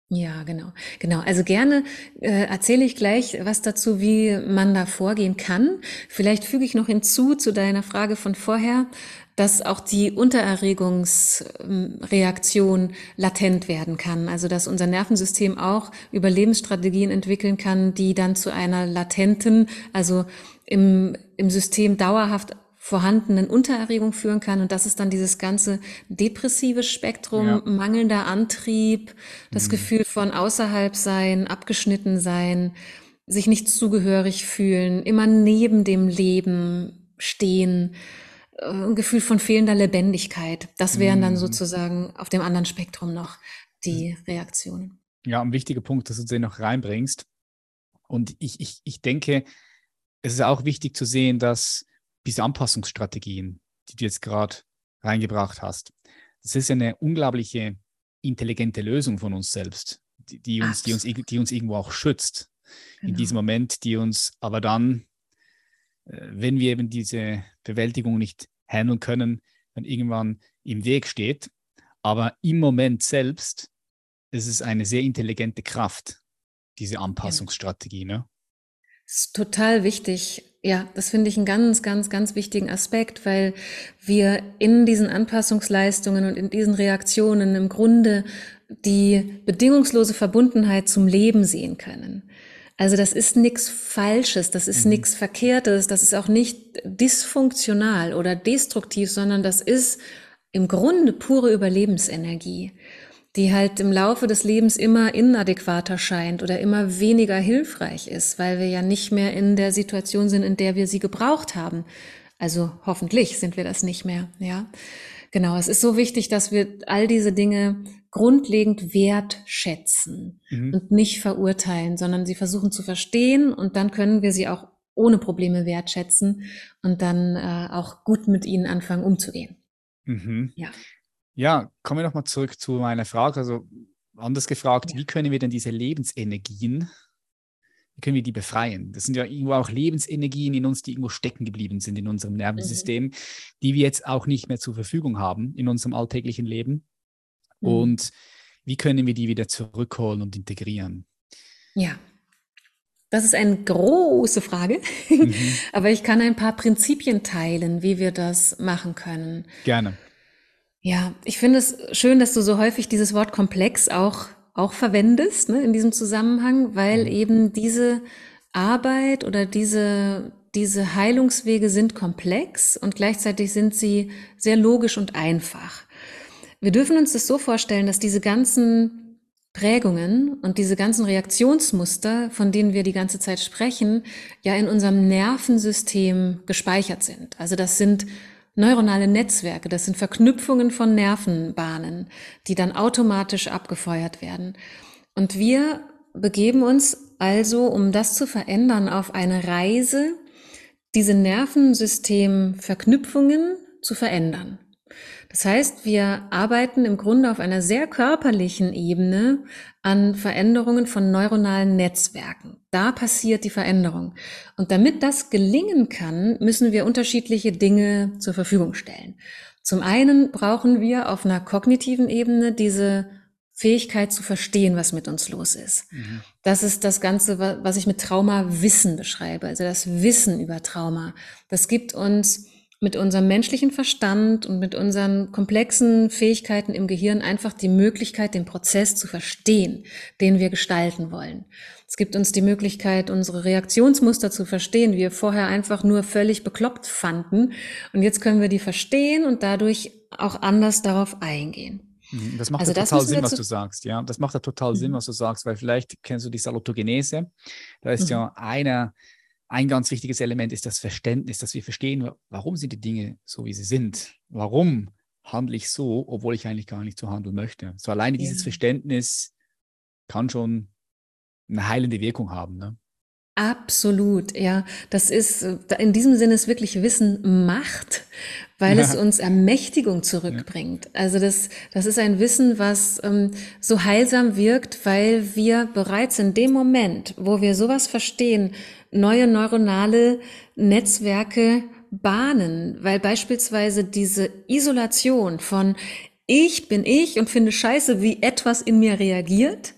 Ja, genau, genau. Also gerne äh, erzähle ich gleich was dazu, wie man da vorgehen kann. Vielleicht füge ich noch hinzu zu deiner Frage von vorher, dass auch die Untererregungsreaktion latent werden kann. Also dass unser Nervensystem auch Überlebensstrategien entwickeln kann, die dann zu einer latenten, also im, im System dauerhaft vorhandenen Untererregung führen kann. Und das ist dann dieses ganze depressive Spektrum, ja. mangelnder Antrieb, das mhm. Gefühl von außerhalb sein, abgeschnitten sein, sich nicht zugehörig fühlen, immer neben dem Leben stehen, äh, ein Gefühl von fehlender Lebendigkeit. Das wären dann mhm. sozusagen auf dem anderen Spektrum noch die Reaktionen. Ja, ein wichtiger Punkt, dass du den noch reinbringst. Und ich, ich, ich denke, es ist auch wichtig zu sehen, dass diese Anpassungsstrategien, die du jetzt gerade reingebracht hast, das ist ja eine unglaubliche intelligente Lösung von uns selbst, die, die uns, die, uns, die uns irgendwo auch schützt genau. in diesem Moment, die uns aber dann, äh, wenn wir eben diese Bewältigung nicht handeln können, dann irgendwann im Weg steht. Aber im Moment selbst ist es eine sehr intelligente Kraft, diese Anpassungsstrategie. Ne? Das ist total wichtig. Ja, das finde ich einen ganz, ganz, ganz wichtigen Aspekt, weil wir in diesen Anpassungsleistungen und in diesen Reaktionen im Grunde die bedingungslose Verbundenheit zum Leben sehen können. Also das ist nichts Falsches, das ist mhm. nichts Verkehrtes, das ist auch nicht dysfunktional oder destruktiv, sondern das ist im Grunde pure Überlebensenergie die halt im Laufe des Lebens immer inadäquater scheint oder immer weniger hilfreich ist, weil wir ja nicht mehr in der Situation sind, in der wir sie gebraucht haben. Also hoffentlich sind wir das nicht mehr, ja. Genau, es ist so wichtig, dass wir all diese Dinge grundlegend wertschätzen mhm. und nicht verurteilen, sondern sie versuchen zu verstehen und dann können wir sie auch ohne Probleme wertschätzen und dann äh, auch gut mit ihnen anfangen umzugehen. Mhm. Ja. Ja, kommen wir nochmal zurück zu meiner Frage. Also anders gefragt, ja. wie können wir denn diese Lebensenergien, wie können wir die befreien? Das sind ja irgendwo auch Lebensenergien in uns, die irgendwo stecken geblieben sind in unserem Nervensystem, mhm. die wir jetzt auch nicht mehr zur Verfügung haben in unserem alltäglichen Leben. Mhm. Und wie können wir die wieder zurückholen und integrieren? Ja, das ist eine große Frage, mhm. aber ich kann ein paar Prinzipien teilen, wie wir das machen können. Gerne. Ja, ich finde es schön, dass du so häufig dieses Wort komplex auch, auch verwendest ne, in diesem Zusammenhang, weil mhm. eben diese Arbeit oder diese, diese Heilungswege sind komplex und gleichzeitig sind sie sehr logisch und einfach. Wir dürfen uns das so vorstellen, dass diese ganzen Prägungen und diese ganzen Reaktionsmuster, von denen wir die ganze Zeit sprechen, ja in unserem Nervensystem gespeichert sind. Also das sind Neuronale Netzwerke, das sind Verknüpfungen von Nervenbahnen, die dann automatisch abgefeuert werden. Und wir begeben uns also, um das zu verändern, auf eine Reise, diese Nervensystemverknüpfungen zu verändern. Das heißt, wir arbeiten im Grunde auf einer sehr körperlichen Ebene an Veränderungen von neuronalen Netzwerken. Da passiert die Veränderung. Und damit das gelingen kann, müssen wir unterschiedliche Dinge zur Verfügung stellen. Zum einen brauchen wir auf einer kognitiven Ebene diese Fähigkeit zu verstehen, was mit uns los ist. Mhm. Das ist das Ganze, was ich mit Trauma-Wissen beschreibe, also das Wissen über Trauma. Das gibt uns mit unserem menschlichen Verstand und mit unseren komplexen Fähigkeiten im Gehirn einfach die Möglichkeit, den Prozess zu verstehen, den wir gestalten wollen. Es gibt uns die Möglichkeit, unsere Reaktionsmuster zu verstehen, die wir vorher einfach nur völlig bekloppt fanden. Und jetzt können wir die verstehen und dadurch auch anders darauf eingehen. Mhm, das macht also ja total Sinn, was du sagst, ja. Das macht ja total mhm. Sinn, was du sagst, weil vielleicht kennst du die Salutogenese. Da ist mhm. ja einer ein ganz wichtiges Element ist das Verständnis, dass wir verstehen, warum sind die Dinge so, wie sie sind. Warum handle ich so, obwohl ich eigentlich gar nicht so handeln möchte. So alleine dieses Verständnis kann schon eine heilende Wirkung haben. Ne? Absolut, ja. Das ist, in diesem Sinne ist wirklich Wissen Macht, weil ja. es uns Ermächtigung zurückbringt. Ja. Also das, das ist ein Wissen, was ähm, so heilsam wirkt, weil wir bereits in dem Moment, wo wir sowas verstehen, neue neuronale Netzwerke bahnen, weil beispielsweise diese Isolation von ich bin ich und finde scheiße, wie etwas in mir reagiert,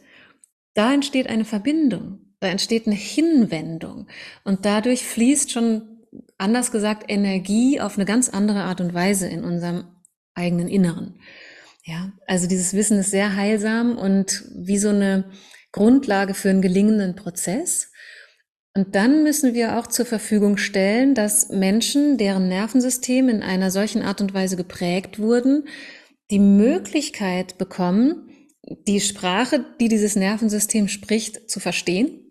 da entsteht eine Verbindung, da entsteht eine Hinwendung und dadurch fließt schon, anders gesagt, Energie auf eine ganz andere Art und Weise in unserem eigenen Inneren. Ja, also dieses Wissen ist sehr heilsam und wie so eine Grundlage für einen gelingenden Prozess. Und dann müssen wir auch zur Verfügung stellen, dass Menschen, deren Nervensystem in einer solchen Art und Weise geprägt wurden, die Möglichkeit bekommen, die Sprache, die dieses Nervensystem spricht, zu verstehen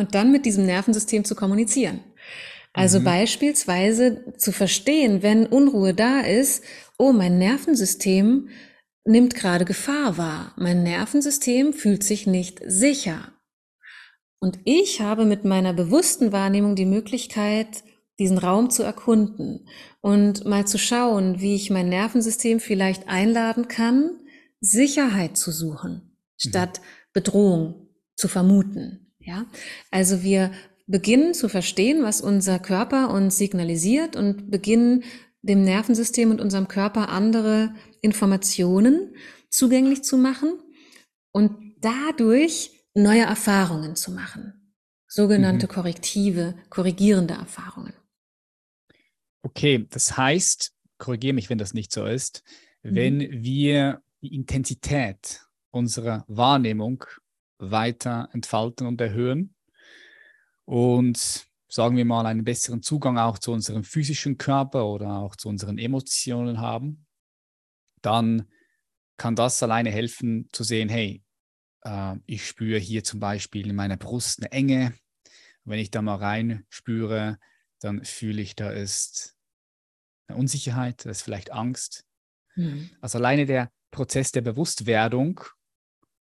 und dann mit diesem Nervensystem zu kommunizieren. Also mhm. beispielsweise zu verstehen, wenn Unruhe da ist, oh, mein Nervensystem nimmt gerade Gefahr wahr. Mein Nervensystem fühlt sich nicht sicher. Und ich habe mit meiner bewussten Wahrnehmung die Möglichkeit, diesen Raum zu erkunden und mal zu schauen, wie ich mein Nervensystem vielleicht einladen kann, Sicherheit zu suchen, mhm. statt Bedrohung zu vermuten. Ja, also wir beginnen zu verstehen, was unser Körper uns signalisiert und beginnen dem Nervensystem und unserem Körper andere Informationen zugänglich zu machen und dadurch neue Erfahrungen zu machen. Sogenannte mhm. korrektive, korrigierende Erfahrungen. Okay, das heißt, korrigiere mich, wenn das nicht so ist, mhm. wenn wir die Intensität unserer Wahrnehmung weiter entfalten und erhöhen und sagen wir mal einen besseren Zugang auch zu unserem physischen Körper oder auch zu unseren Emotionen haben, dann kann das alleine helfen zu sehen, hey, äh, ich spüre hier zum Beispiel in meiner Brust eine Enge. Wenn ich da mal rein spüre, dann fühle ich, da ist eine Unsicherheit, da ist vielleicht Angst. Mhm. Also alleine der Prozess der Bewusstwerdung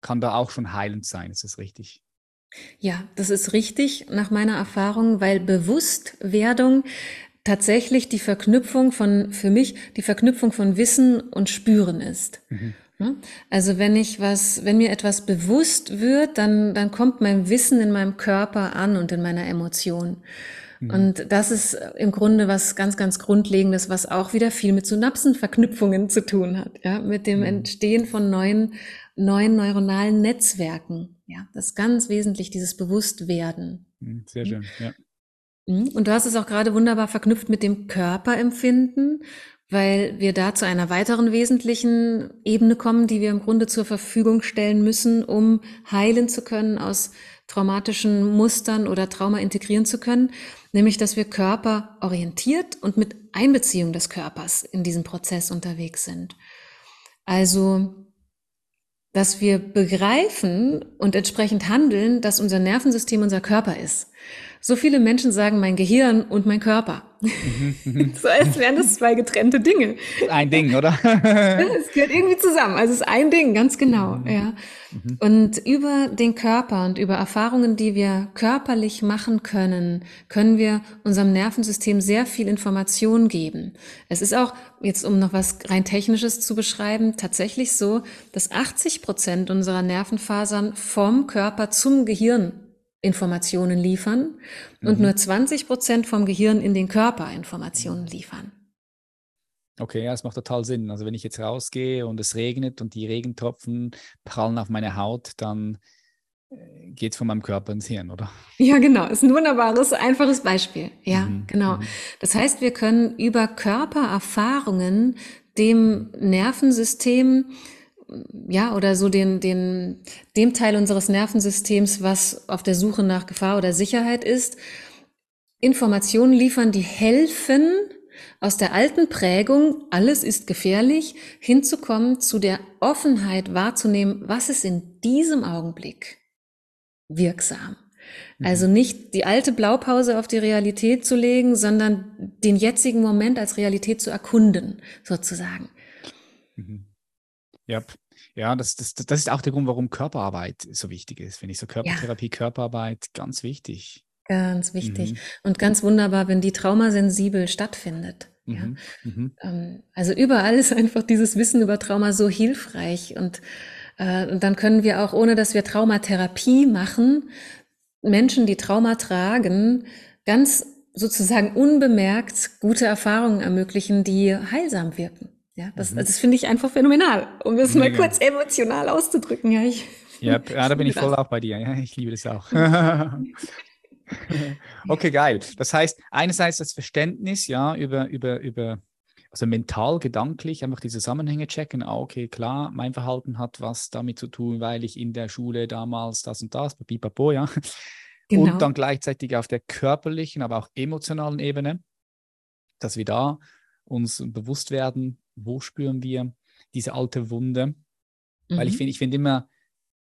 kann da auch schon heilend sein, ist das richtig? Ja, das ist richtig nach meiner Erfahrung, weil Bewusstwerdung tatsächlich die Verknüpfung von, für mich, die Verknüpfung von Wissen und Spüren ist. Mhm. Also wenn ich was, wenn mir etwas bewusst wird, dann, dann kommt mein Wissen in meinem Körper an und in meiner Emotion. Mhm. Und das ist im Grunde was ganz, ganz Grundlegendes, was auch wieder viel mit Synapsenverknüpfungen zu tun hat, ja, mit dem mhm. Entstehen von neuen, neuen neuronalen Netzwerken. Ja, das ist ganz wesentlich, dieses Bewusstwerden. Mhm, sehr schön, ja. Mhm. Und du hast es auch gerade wunderbar verknüpft mit dem Körperempfinden, weil wir da zu einer weiteren wesentlichen Ebene kommen, die wir im Grunde zur Verfügung stellen müssen, um heilen zu können aus traumatischen Mustern oder Trauma integrieren zu können, nämlich dass wir körperorientiert und mit Einbeziehung des Körpers in diesem Prozess unterwegs sind. Also, dass wir begreifen und entsprechend handeln, dass unser Nervensystem unser Körper ist. So viele Menschen sagen mein Gehirn und mein Körper. Mhm, so als wären das zwei getrennte Dinge. Ein Ding, oder? es gehört irgendwie zusammen. Also es ist ein Ding, ganz genau. Mhm. Ja. Mhm. Und über den Körper und über Erfahrungen, die wir körperlich machen können, können wir unserem Nervensystem sehr viel Information geben. Es ist auch, jetzt um noch was rein Technisches zu beschreiben, tatsächlich so, dass 80 Prozent unserer Nervenfasern vom Körper zum Gehirn Informationen liefern und mhm. nur 20 Prozent vom Gehirn in den Körper Informationen liefern. Okay, ja, es macht total Sinn. Also wenn ich jetzt rausgehe und es regnet und die Regentropfen prallen auf meine Haut, dann äh, geht es von meinem Körper ins Hirn, oder? Ja, genau. Ist ein wunderbares, einfaches Beispiel. Ja, mhm. genau. Mhm. Das heißt, wir können über Körpererfahrungen dem Nervensystem ja, oder so den, den, dem Teil unseres Nervensystems, was auf der Suche nach Gefahr oder Sicherheit ist, Informationen liefern, die helfen, aus der alten Prägung, alles ist gefährlich, hinzukommen zu der Offenheit wahrzunehmen, was ist in diesem Augenblick wirksam. Mhm. Also nicht die alte Blaupause auf die Realität zu legen, sondern den jetzigen Moment als Realität zu erkunden, sozusagen. Mhm. Ja, ja, das, das, das ist auch der Grund, warum Körperarbeit so wichtig ist, finde ich. So Körpertherapie, ja. Körperarbeit, ganz wichtig. Ganz wichtig. Mhm. Und ganz wunderbar, wenn die traumasensibel stattfindet. Mhm. Ja. Mhm. Ähm, also überall ist einfach dieses Wissen über Trauma so hilfreich. Und, äh, und dann können wir auch, ohne dass wir Traumatherapie machen, Menschen, die Trauma tragen, ganz sozusagen unbemerkt gute Erfahrungen ermöglichen, die heilsam wirken. Ja, das, mhm. das finde ich einfach phänomenal, um es mal kurz emotional auszudrücken. Ja, ich, ja, ja da bin ich voll auch bei dir. Ja, ich liebe das auch. okay, geil. Das heißt, einerseits das Verständnis, ja, über, über, über, also mental, gedanklich, einfach die Zusammenhänge checken. Ah, okay, klar, mein Verhalten hat was damit zu tun, weil ich in der Schule damals das und das, pipapo, ja. Genau. Und dann gleichzeitig auf der körperlichen, aber auch emotionalen Ebene, dass wir da uns bewusst werden, wo spüren wir diese alte Wunde? Mhm. Weil ich mhm. finde, ich finde immer,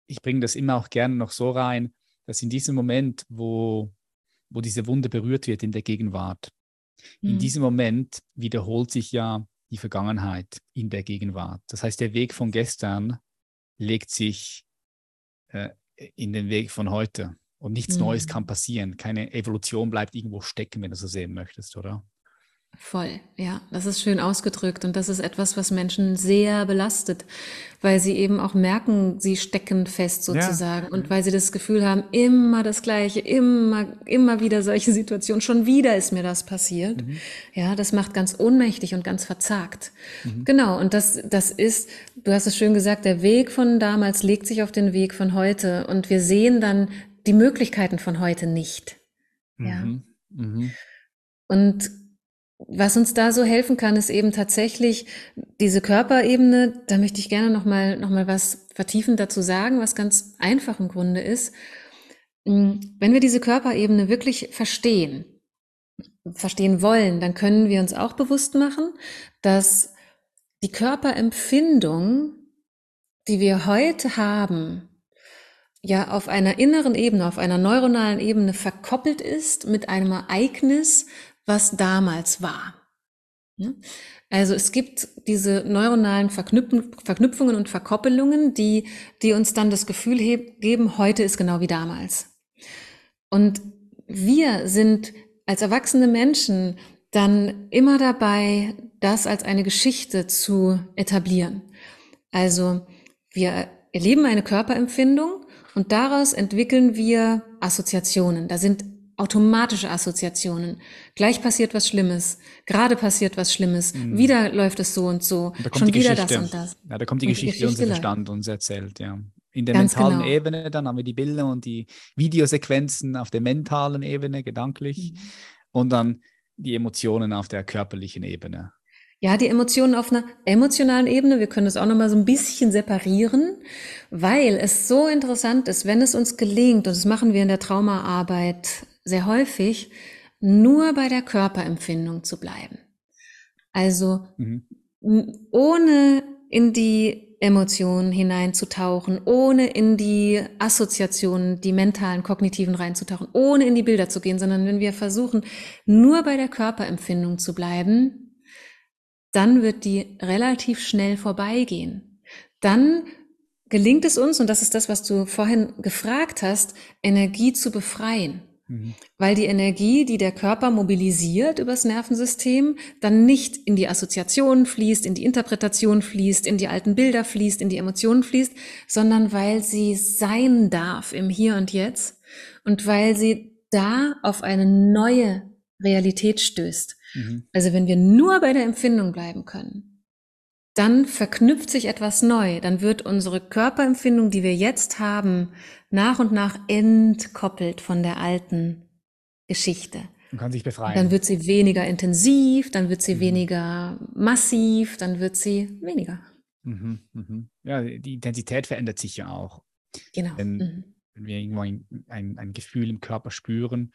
ich bringe das immer auch gerne noch so rein, dass in diesem Moment, wo, wo diese Wunde berührt wird in der Gegenwart, mhm. in diesem Moment wiederholt sich ja die Vergangenheit in der Gegenwart. Das heißt, der Weg von gestern legt sich äh, in den Weg von heute Und nichts mhm. Neues kann passieren. Keine Evolution bleibt irgendwo stecken, wenn du so sehen möchtest, oder? Voll, ja, das ist schön ausgedrückt und das ist etwas, was Menschen sehr belastet, weil sie eben auch merken, sie stecken fest sozusagen ja. und weil sie das Gefühl haben, immer das Gleiche, immer, immer wieder solche Situationen, schon wieder ist mir das passiert. Mhm. Ja, das macht ganz ohnmächtig und ganz verzagt. Mhm. Genau, und das, das ist, du hast es schön gesagt, der Weg von damals legt sich auf den Weg von heute und wir sehen dann die Möglichkeiten von heute nicht. Ja. Mhm. mhm. Und was uns da so helfen kann, ist eben tatsächlich diese Körperebene. Da möchte ich gerne noch mal, noch mal was vertiefend dazu sagen, was ganz einfach im Grunde ist. Hm, wenn wir diese Körperebene wirklich verstehen, verstehen wollen, dann können wir uns auch bewusst machen, dass die Körperempfindung, die wir heute haben, ja auf einer inneren Ebene, auf einer neuronalen Ebene verkoppelt ist mit einem Ereignis, was damals war. Also es gibt diese neuronalen Verknüpfungen und Verkoppelungen, die, die uns dann das Gefühl geben, heute ist genau wie damals. Und wir sind als erwachsene Menschen dann immer dabei, das als eine Geschichte zu etablieren. Also wir erleben eine Körperempfindung und daraus entwickeln wir Assoziationen. Da sind automatische Assoziationen. Gleich passiert was Schlimmes, gerade passiert was Schlimmes, mhm. wieder läuft es so und so, und schon wieder das und das. Ja, da kommt die und Geschichte, die unser Verstand uns erzählt, ja. In der Ganz mentalen genau. Ebene, dann haben wir die Bilder und die Videosequenzen auf der mentalen Ebene, gedanklich, mhm. und dann die Emotionen auf der körperlichen Ebene. Ja, die Emotionen auf einer emotionalen Ebene, wir können das auch nochmal so ein bisschen separieren, weil es so interessant ist, wenn es uns gelingt, und das machen wir in der Traumaarbeit sehr häufig, nur bei der Körperempfindung zu bleiben. Also mhm. ohne in die Emotionen hineinzutauchen, ohne in die Assoziationen, die mentalen, kognitiven reinzutauchen, ohne in die Bilder zu gehen, sondern wenn wir versuchen, nur bei der Körperempfindung zu bleiben, dann wird die relativ schnell vorbeigehen. Dann gelingt es uns, und das ist das, was du vorhin gefragt hast, Energie zu befreien. Mhm. Weil die Energie, die der Körper mobilisiert übers Nervensystem, dann nicht in die Assoziation fließt, in die Interpretation fließt, in die alten Bilder fließt, in die Emotionen fließt, sondern weil sie sein darf im Hier und Jetzt und weil sie da auf eine neue Realität stößt. Mhm. Also wenn wir nur bei der Empfindung bleiben können, dann verknüpft sich etwas neu. Dann wird unsere Körperempfindung, die wir jetzt haben, nach und nach entkoppelt von der alten Geschichte. Und kann sich befreien. Dann wird sie weniger intensiv, dann wird sie mhm. weniger massiv, dann wird sie weniger. Mhm, mhm. Ja, die Intensität verändert sich ja auch. Genau. Wenn, mhm. wenn wir irgendwo ein, ein, ein Gefühl im Körper spüren,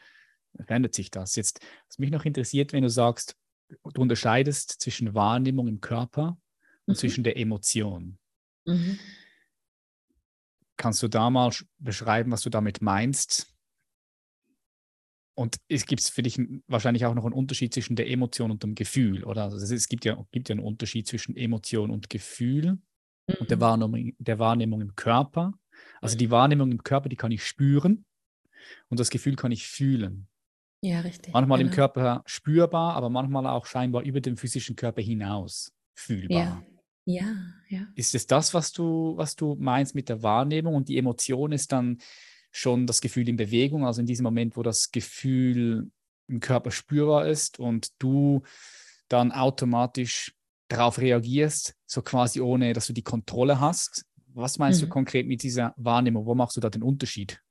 verändert sich das. Jetzt, was mich noch interessiert, wenn du sagst, du unterscheidest zwischen Wahrnehmung im Körper und mhm. zwischen der Emotion. Mhm. Kannst du da mal beschreiben, was du damit meinst? Und es gibt für dich wahrscheinlich auch noch einen Unterschied zwischen der Emotion und dem Gefühl, oder? Also es gibt ja, gibt ja einen Unterschied zwischen Emotion und Gefühl mhm. und der mhm. Wahrnehmung, der Wahrnehmung im Körper. Also die Wahrnehmung im Körper, die kann ich spüren und das Gefühl kann ich fühlen. Ja, richtig. Manchmal genau. im Körper spürbar, aber manchmal auch scheinbar über den physischen Körper hinaus fühlbar. Ja. Ja, ja. Ist es das, was du, was du meinst mit der Wahrnehmung und die Emotion ist dann schon das Gefühl in Bewegung, also in diesem Moment, wo das Gefühl im Körper spürbar ist und du dann automatisch darauf reagierst, so quasi ohne, dass du die Kontrolle hast. Was meinst mhm. du konkret mit dieser Wahrnehmung? Wo machst du da den Unterschied?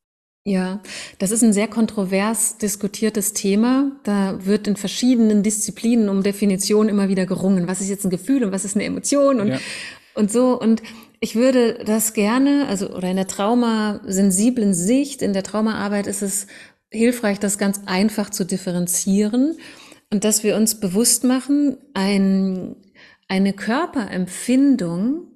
Ja, das ist ein sehr kontrovers diskutiertes Thema. Da wird in verschiedenen Disziplinen um Definition immer wieder gerungen. Was ist jetzt ein Gefühl und was ist eine Emotion und, ja. und so. Und ich würde das gerne, also, oder in der traumasensiblen Sicht, in der Traumaarbeit ist es hilfreich, das ganz einfach zu differenzieren und dass wir uns bewusst machen, ein, eine Körperempfindung,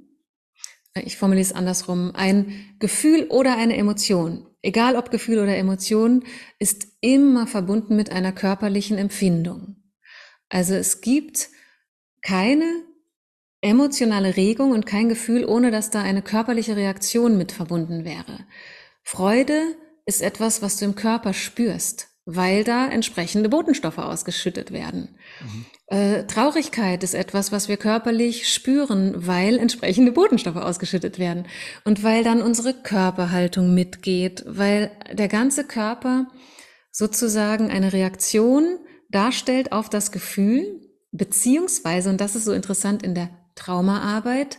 ich formuliere es andersrum, ein Gefühl oder eine Emotion egal ob Gefühl oder Emotion, ist immer verbunden mit einer körperlichen Empfindung. Also es gibt keine emotionale Regung und kein Gefühl, ohne dass da eine körperliche Reaktion mit verbunden wäre. Freude ist etwas, was du im Körper spürst, weil da entsprechende Botenstoffe ausgeschüttet werden. Mhm. Äh, Traurigkeit ist etwas, was wir körperlich spüren, weil entsprechende Botenstoffe ausgeschüttet werden und weil dann unsere Körperhaltung mitgeht, weil der ganze Körper sozusagen eine Reaktion darstellt auf das Gefühl, beziehungsweise, und das ist so interessant in der Traumaarbeit,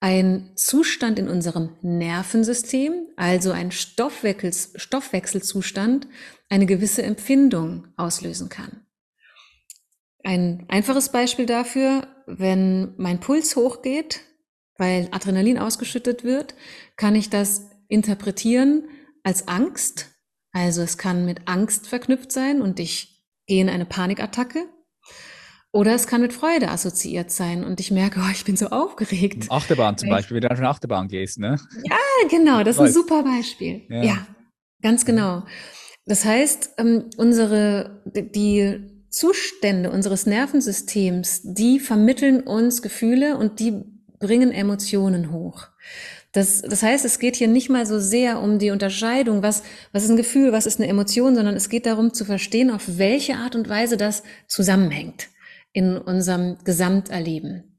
ein Zustand in unserem Nervensystem, also ein Stoffwechsel, Stoffwechselzustand, eine gewisse Empfindung auslösen kann. Ein einfaches Beispiel dafür, wenn mein Puls hochgeht, weil Adrenalin ausgeschüttet wird, kann ich das interpretieren als Angst. Also es kann mit Angst verknüpft sein und ich gehe in eine Panikattacke. Oder es kann mit Freude assoziiert sein und ich merke, oh, ich bin so aufgeregt. Achterbahn zum Beispiel, wenn du auf eine Achterbahn gehst, ne? Ja, genau, das ist ein super Beispiel. Ja, ja ganz genau. Das heißt, ähm, unsere, die Zustände unseres Nervensystems, die vermitteln uns Gefühle und die bringen Emotionen hoch. Das, das heißt, es geht hier nicht mal so sehr um die Unterscheidung, was, was ist ein Gefühl, was ist eine Emotion, sondern es geht darum zu verstehen, auf welche Art und Weise das zusammenhängt in unserem Gesamterleben.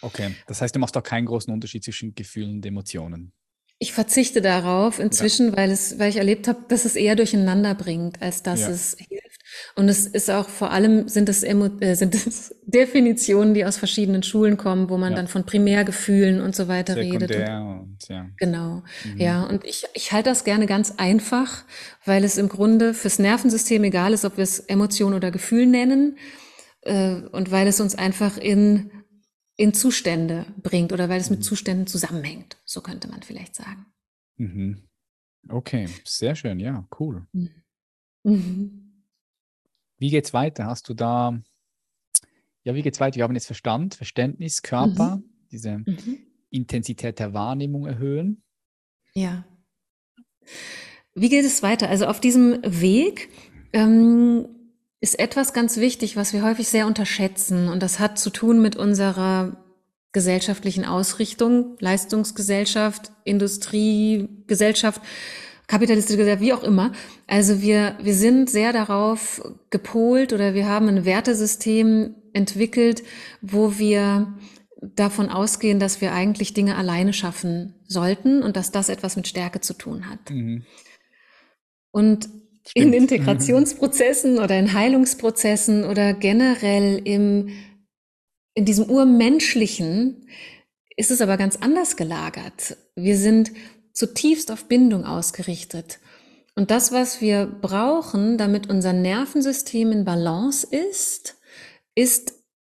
Okay, das heißt, du machst auch keinen großen Unterschied zwischen Gefühlen und Emotionen. Ich verzichte darauf inzwischen, ja. weil es, weil ich erlebt habe, dass es eher durcheinander bringt, als dass ja. es hilft. Und es ist auch vor allem sind es, äh, sind es Definitionen, die aus verschiedenen Schulen kommen, wo man ja. dann von Primärgefühlen und so weiter Sekundär redet. Und, und, ja. Genau. Mhm. Ja, und ich, ich halte das gerne ganz einfach, weil es im Grunde fürs Nervensystem egal ist, ob wir es Emotion oder Gefühl nennen äh, und weil es uns einfach in, in Zustände bringt oder weil es mit mhm. Zuständen zusammenhängt. So könnte man vielleicht sagen. Mhm. Okay, sehr schön, ja, cool. Mhm. mhm. Wie geht's weiter? Hast du da, ja, wie geht's weiter? Wir haben jetzt Verstand, Verständnis, Körper, mhm. diese. Intensität der Wahrnehmung erhöhen. Ja. Wie geht es weiter? Also auf diesem Weg ähm, ist etwas ganz wichtig, was wir häufig sehr unterschätzen. Und das hat zu tun mit unserer gesellschaftlichen Ausrichtung, Leistungsgesellschaft, Industriegesellschaft, kapitalistische Gesellschaft, wie auch immer. Also wir, wir sind sehr darauf gepolt oder wir haben ein Wertesystem entwickelt, wo wir davon ausgehen, dass wir eigentlich Dinge alleine schaffen sollten und dass das etwas mit Stärke zu tun hat. Mhm. Und Stimmt. in Integrationsprozessen oder in Heilungsprozessen oder generell im, in diesem Urmenschlichen ist es aber ganz anders gelagert. Wir sind zutiefst auf Bindung ausgerichtet. Und das, was wir brauchen, damit unser Nervensystem in Balance ist, ist,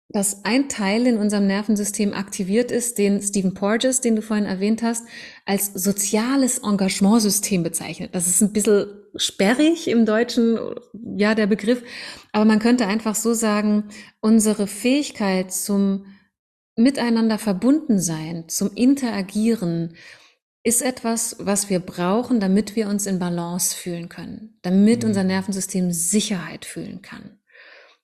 dass ein Teil in unserem Nervensystem aktiviert ist, den Stephen Porges, den du vorhin erwähnt hast, als soziales Engagementsystem bezeichnet. Das ist ein bisschen sperrig im Deutschen, ja, der Begriff. Aber man könnte einfach so sagen, unsere Fähigkeit zum Miteinander verbunden sein, zum Interagieren, ist etwas, was wir brauchen, damit wir uns in Balance fühlen können, damit mhm. unser Nervensystem Sicherheit fühlen kann.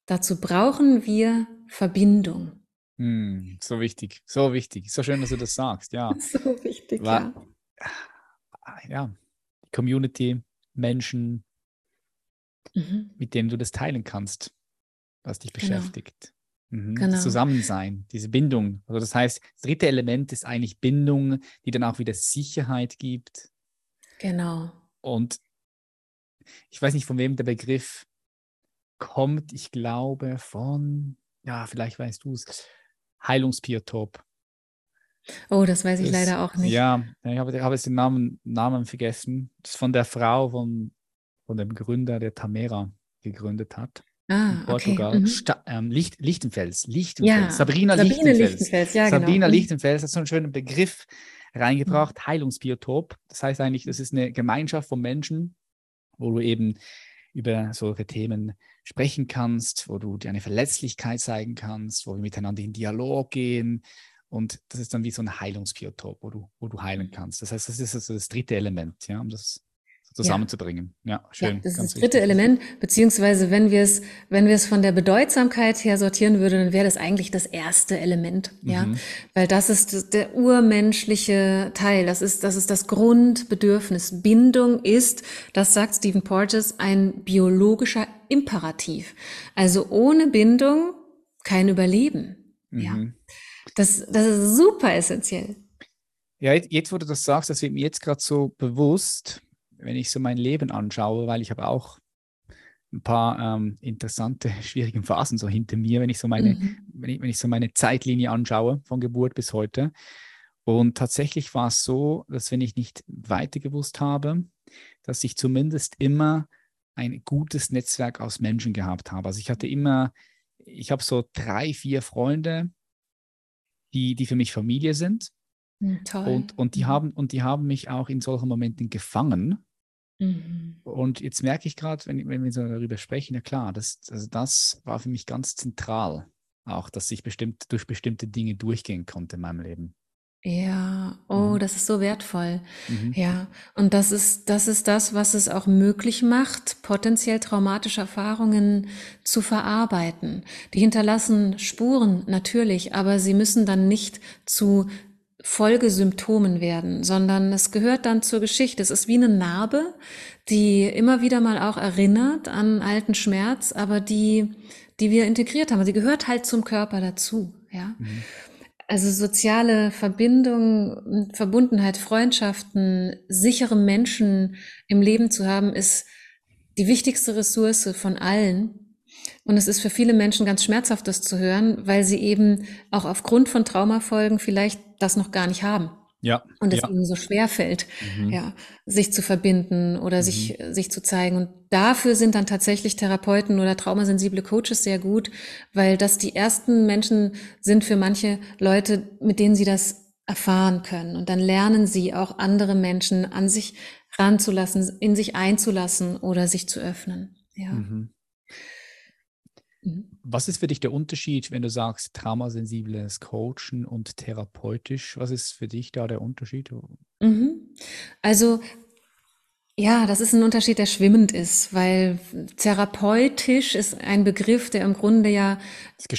Dazu brauchen wir Verbindung. Mhm. So wichtig, so wichtig. So schön, dass du das sagst, ja. so wichtig, War, ja. Ja, Community, Menschen, mhm. mit denen du das teilen kannst, was dich genau. beschäftigt. Mhm. Genau. Das Zusammensein, diese Bindung. Also das heißt, das dritte Element ist eigentlich Bindung, die dann auch wieder Sicherheit gibt. Genau. Und ich weiß nicht, von wem der Begriff kommt. Ich glaube von, ja, vielleicht weißt du es, Heilungsbiotop. Oh, das weiß ich das, leider auch nicht. Ja, ich habe, ich habe jetzt den Namen, Namen vergessen. Das ist von der Frau von, von dem Gründer, der Tamera gegründet hat. Ah, in Portugal. Okay. Mhm. Sta ähm, Licht, Lichtenfels. Lichtenfels. Ja, Sabrina, Sabine Lichtenfels. Lichtenfels ja, genau. Sabrina mhm. Lichtenfels hat so einen schönen Begriff reingebracht, mhm. Heilungsbiotop. Das heißt eigentlich, das ist eine Gemeinschaft von Menschen, wo du eben über solche Themen sprechen kannst, wo du deine Verletzlichkeit zeigen kannst, wo wir miteinander in Dialog gehen, und das ist dann wie so ein Heilungsbiotop, wo du, wo du heilen mhm. kannst. Das heißt, das ist also das dritte Element, ja, um das zusammenzubringen. Ja, ja schön. Ja, das ist das dritte wichtig. Element, beziehungsweise wenn wir es, wenn wir es von der Bedeutsamkeit her sortieren würden, dann wäre das eigentlich das erste Element, mhm. ja, weil das ist der urmenschliche Teil, das ist, das ist das Grundbedürfnis. Bindung ist, das sagt Stephen Porges, ein biologischer Imperativ. Also ohne Bindung kein Überleben, mhm. ja. Das, das ist super essentiell. Ja, jetzt, wo du das sagst, das wird mir jetzt gerade so bewusst, wenn ich so mein Leben anschaue, weil ich habe auch ein paar ähm, interessante, schwierige Phasen so hinter mir, wenn ich so meine, mhm. wenn, ich, wenn ich so meine Zeitlinie anschaue, von Geburt bis heute. Und tatsächlich war es so, dass wenn ich nicht weiter gewusst habe, dass ich zumindest immer ein gutes Netzwerk aus Menschen gehabt habe. Also ich hatte immer, ich habe so drei, vier Freunde, die, die für mich Familie sind. Mhm, toll. Und, und, die mhm. haben, und die haben mich auch in solchen Momenten gefangen. Mhm. Und jetzt merke ich gerade, wenn, wenn wir so darüber sprechen, ja klar, das, also das war für mich ganz zentral, auch, dass ich bestimmt durch bestimmte Dinge durchgehen konnte in meinem Leben. Ja, oh, mhm. das ist so wertvoll. Mhm. Ja, und das ist, das ist das, was es auch möglich macht, potenziell traumatische Erfahrungen zu verarbeiten. Die hinterlassen Spuren, natürlich, aber sie müssen dann nicht zu Folgesymptomen werden, sondern es gehört dann zur Geschichte. Es ist wie eine Narbe, die immer wieder mal auch erinnert an alten Schmerz, aber die, die wir integriert haben. Sie gehört halt zum Körper dazu, ja. Mhm. Also soziale Verbindung, Verbundenheit, Freundschaften, sichere Menschen im Leben zu haben, ist die wichtigste Ressource von allen. Und es ist für viele Menschen ganz schmerzhaft, das zu hören, weil sie eben auch aufgrund von Traumafolgen vielleicht das noch gar nicht haben. Ja. Und es ja. ihnen so schwer fällt, mhm. ja, sich zu verbinden oder mhm. sich, sich zu zeigen. Und dafür sind dann tatsächlich Therapeuten oder traumasensible Coaches sehr gut, weil das die ersten Menschen sind für manche Leute, mit denen sie das erfahren können. Und dann lernen sie auch andere Menschen an sich ranzulassen, in sich einzulassen oder sich zu öffnen. Ja. Mhm. Was ist für dich der Unterschied, wenn du sagst, traumasensibles Coachen und therapeutisch? Was ist für dich da der Unterschied? Mhm. Also ja, das ist ein Unterschied, der schwimmend ist, weil therapeutisch ist ein Begriff, der im Grunde ja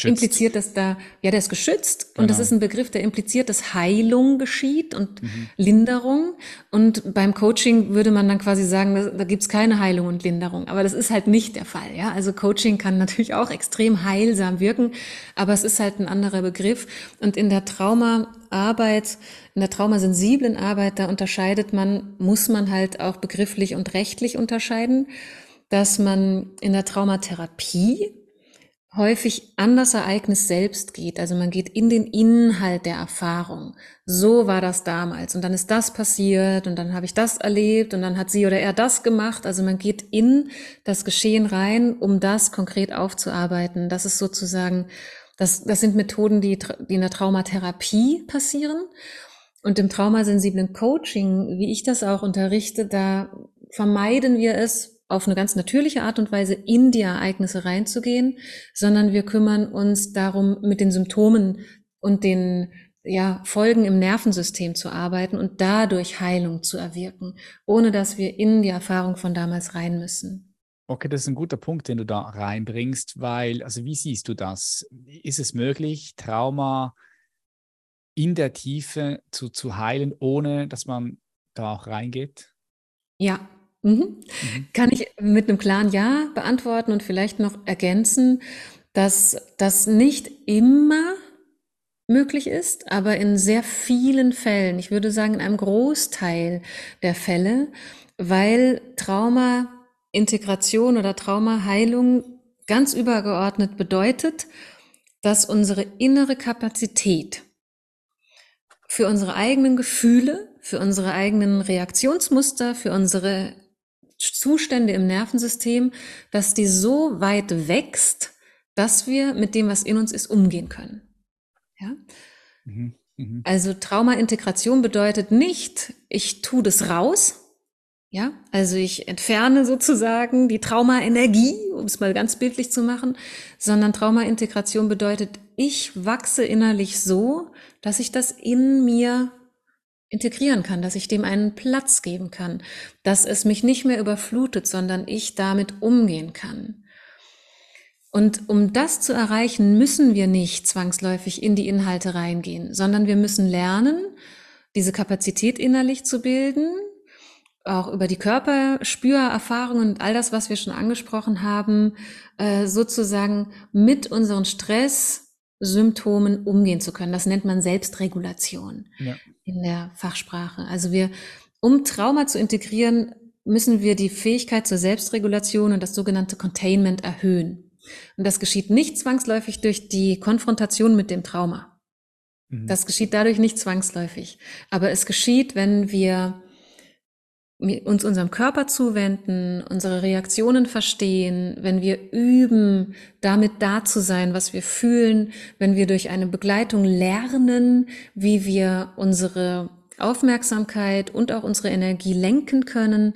impliziert, dass da, ja, der ist geschützt genau. und das genau. ist ein Begriff, der impliziert, dass Heilung geschieht und mhm. Linderung. Und beim Coaching würde man dann quasi sagen, da, da gibt's keine Heilung und Linderung. Aber das ist halt nicht der Fall. Ja, also Coaching kann natürlich auch extrem heilsam wirken, aber es ist halt ein anderer Begriff. Und in der Traumaarbeit in der traumasensiblen Arbeit, da unterscheidet man, muss man halt auch begrifflich und rechtlich unterscheiden, dass man in der Traumatherapie häufig an das Ereignis selbst geht. Also man geht in den Inhalt der Erfahrung. So war das damals und dann ist das passiert und dann habe ich das erlebt und dann hat sie oder er das gemacht. Also man geht in das Geschehen rein, um das konkret aufzuarbeiten. Das ist sozusagen, das, das sind Methoden, die, die in der Traumatherapie passieren. Und im traumasensiblen Coaching, wie ich das auch unterrichte, da vermeiden wir es, auf eine ganz natürliche Art und Weise in die Ereignisse reinzugehen, sondern wir kümmern uns darum, mit den Symptomen und den ja, Folgen im Nervensystem zu arbeiten und dadurch Heilung zu erwirken, ohne dass wir in die Erfahrung von damals rein müssen. Okay, das ist ein guter Punkt, den du da reinbringst, weil, also wie siehst du das? Ist es möglich, Trauma in der Tiefe zu, zu heilen, ohne dass man da auch reingeht? Ja, mhm. Mhm. kann ich mit einem klaren Ja beantworten und vielleicht noch ergänzen, dass das nicht immer möglich ist, aber in sehr vielen Fällen, ich würde sagen in einem Großteil der Fälle, weil Trauma-Integration oder Traumaheilung ganz übergeordnet bedeutet, dass unsere innere Kapazität für unsere eigenen Gefühle, für unsere eigenen Reaktionsmuster, für unsere Zustände im Nervensystem, dass die so weit wächst, dass wir mit dem, was in uns ist, umgehen können. Ja? Mhm. Mhm. Also Traumaintegration bedeutet nicht, ich tue das raus, ja, also ich entferne sozusagen die Traumaenergie, um es mal ganz bildlich zu machen, sondern Traumaintegration bedeutet, ich wachse innerlich so, dass ich das in mir integrieren kann, dass ich dem einen Platz geben kann, dass es mich nicht mehr überflutet, sondern ich damit umgehen kann. Und um das zu erreichen, müssen wir nicht zwangsläufig in die Inhalte reingehen, sondern wir müssen lernen, diese Kapazität innerlich zu bilden, auch über die Körperspürerfahrungen und all das, was wir schon angesprochen haben, äh, sozusagen mit unseren Stresssymptomen umgehen zu können. Das nennt man Selbstregulation ja. in der Fachsprache. Also wir, um Trauma zu integrieren, müssen wir die Fähigkeit zur Selbstregulation und das sogenannte Containment erhöhen. Und das geschieht nicht zwangsläufig durch die Konfrontation mit dem Trauma. Mhm. Das geschieht dadurch nicht zwangsläufig. Aber es geschieht, wenn wir uns unserem Körper zuwenden, unsere Reaktionen verstehen, wenn wir üben, damit da zu sein, was wir fühlen, wenn wir durch eine Begleitung lernen, wie wir unsere Aufmerksamkeit und auch unsere Energie lenken können,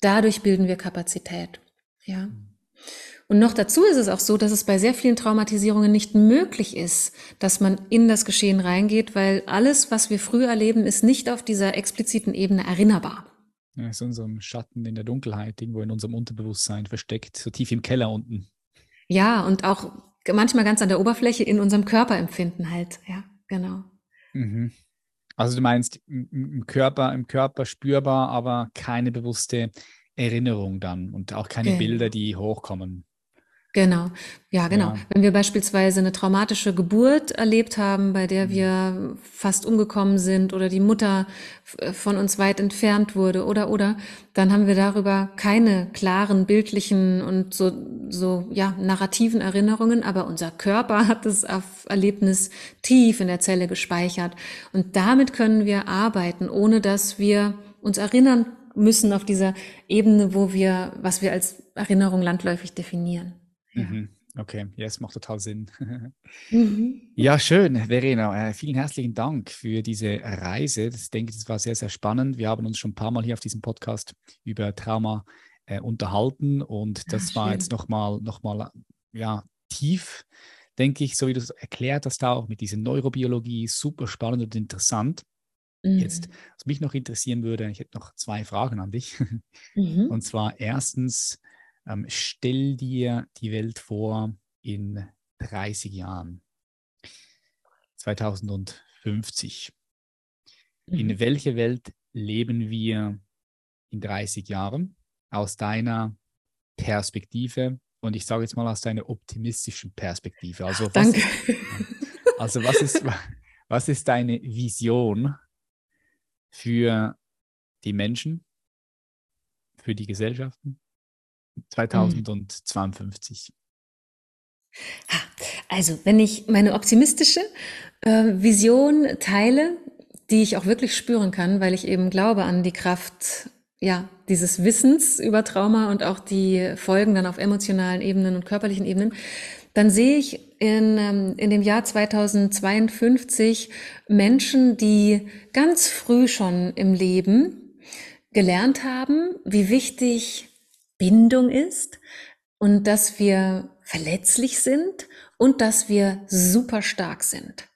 dadurch bilden wir Kapazität. Ja. Und noch dazu ist es auch so, dass es bei sehr vielen Traumatisierungen nicht möglich ist, dass man in das Geschehen reingeht, weil alles, was wir früh erleben, ist nicht auf dieser expliziten Ebene erinnerbar. Ja, ist unserem Schatten in der Dunkelheit, irgendwo in unserem Unterbewusstsein versteckt, so tief im Keller unten. Ja, und auch manchmal ganz an der Oberfläche in unserem Körper empfinden halt. Ja, genau. Mhm. Also du meinst im Körper, im Körper spürbar, aber keine bewusste Erinnerung dann und auch keine genau. Bilder, die hochkommen. Genau, ja, genau. Ja. Wenn wir beispielsweise eine traumatische Geburt erlebt haben, bei der mhm. wir fast umgekommen sind oder die Mutter von uns weit entfernt wurde oder oder, dann haben wir darüber keine klaren bildlichen und so so ja narrativen Erinnerungen, aber unser Körper hat das Erlebnis tief in der Zelle gespeichert und damit können wir arbeiten, ohne dass wir uns erinnern müssen auf dieser Ebene, wo wir was wir als Erinnerung landläufig definieren. Ja. Mhm. Okay, ja, es macht total Sinn. mhm. Ja, schön, Verena. Äh, vielen herzlichen Dank für diese Reise. Ich denke, das war sehr, sehr spannend. Wir haben uns schon ein paar Mal hier auf diesem Podcast über Trauma äh, unterhalten und das Ach, war jetzt nochmal noch mal, ja, tief, denke ich, so wie du es erklärt hast, auch mit dieser Neurobiologie, super spannend und interessant. Mhm. Jetzt, was mich noch interessieren würde, ich hätte noch zwei Fragen an dich. Mhm. Und zwar erstens, ähm, stell dir die Welt vor in 30 Jahren, 2050. Mhm. In welche Welt leben wir in 30 Jahren aus deiner Perspektive? Und ich sage jetzt mal aus deiner optimistischen Perspektive. Also, was, Danke. also was, ist, was ist deine Vision für die Menschen, für die Gesellschaften 2052. Also, wenn ich meine optimistische äh, Vision teile, die ich auch wirklich spüren kann, weil ich eben glaube an die Kraft ja, dieses Wissens über Trauma und auch die Folgen dann auf emotionalen Ebenen und körperlichen Ebenen, dann sehe ich in, ähm, in dem Jahr 2052 Menschen, die ganz früh schon im Leben gelernt haben, wie wichtig Bindung ist und dass wir verletzlich sind und dass wir super stark sind.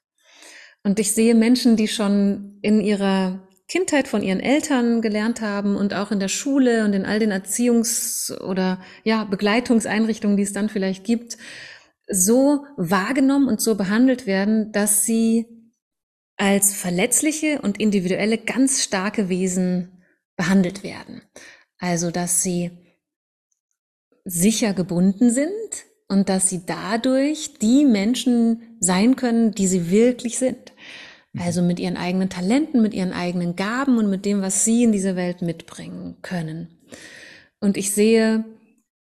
Und ich sehe Menschen, die schon in ihrer Kindheit von ihren Eltern gelernt haben und auch in der Schule und in all den Erziehungs- oder ja, Begleitungseinrichtungen, die es dann vielleicht gibt, so wahrgenommen und so behandelt werden, dass sie als verletzliche und individuelle ganz starke Wesen behandelt werden. Also, dass sie sicher gebunden sind und dass sie dadurch die Menschen sein können, die sie wirklich sind. Mhm. Also mit ihren eigenen Talenten, mit ihren eigenen Gaben und mit dem, was sie in diese Welt mitbringen können. Und ich sehe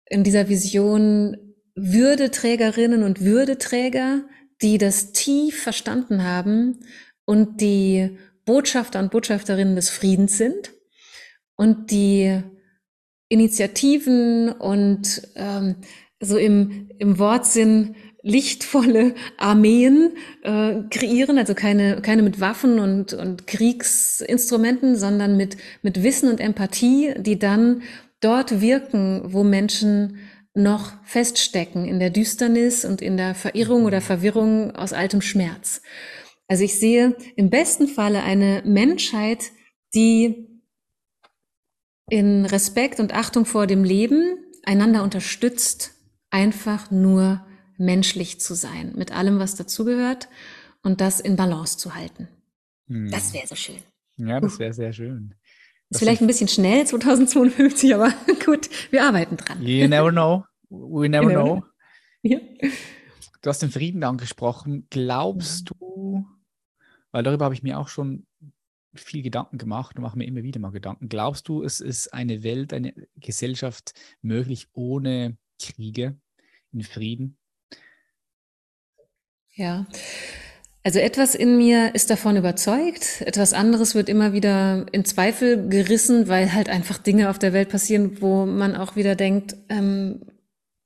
in dieser Vision Würdeträgerinnen und Würdeträger, die das tief verstanden haben und die Botschafter und Botschafterinnen des Friedens sind und die Initiativen und ähm, so im, im Wortsinn lichtvolle Armeen äh, kreieren, also keine, keine mit Waffen und, und Kriegsinstrumenten, sondern mit, mit Wissen und Empathie, die dann dort wirken, wo Menschen noch feststecken in der Düsternis und in der Verirrung oder Verwirrung aus altem Schmerz. Also ich sehe im besten Falle eine Menschheit, die in Respekt und Achtung vor dem Leben einander unterstützt, einfach nur menschlich zu sein, mit allem, was dazugehört und das in Balance zu halten. Hm. Das wäre so schön. Ja, das wäre sehr schön. Das ist vielleicht ein bisschen schnell, 2052, aber gut, wir arbeiten dran. You never know. We never, never know. know. Ja. Du hast den Frieden angesprochen. Glaubst du, weil darüber habe ich mir auch schon viel Gedanken gemacht und mache mir immer wieder mal Gedanken. Glaubst du, es ist eine Welt, eine Gesellschaft möglich ohne Kriege, in Frieden? Ja, also etwas in mir ist davon überzeugt, etwas anderes wird immer wieder in Zweifel gerissen, weil halt einfach Dinge auf der Welt passieren, wo man auch wieder denkt, ähm,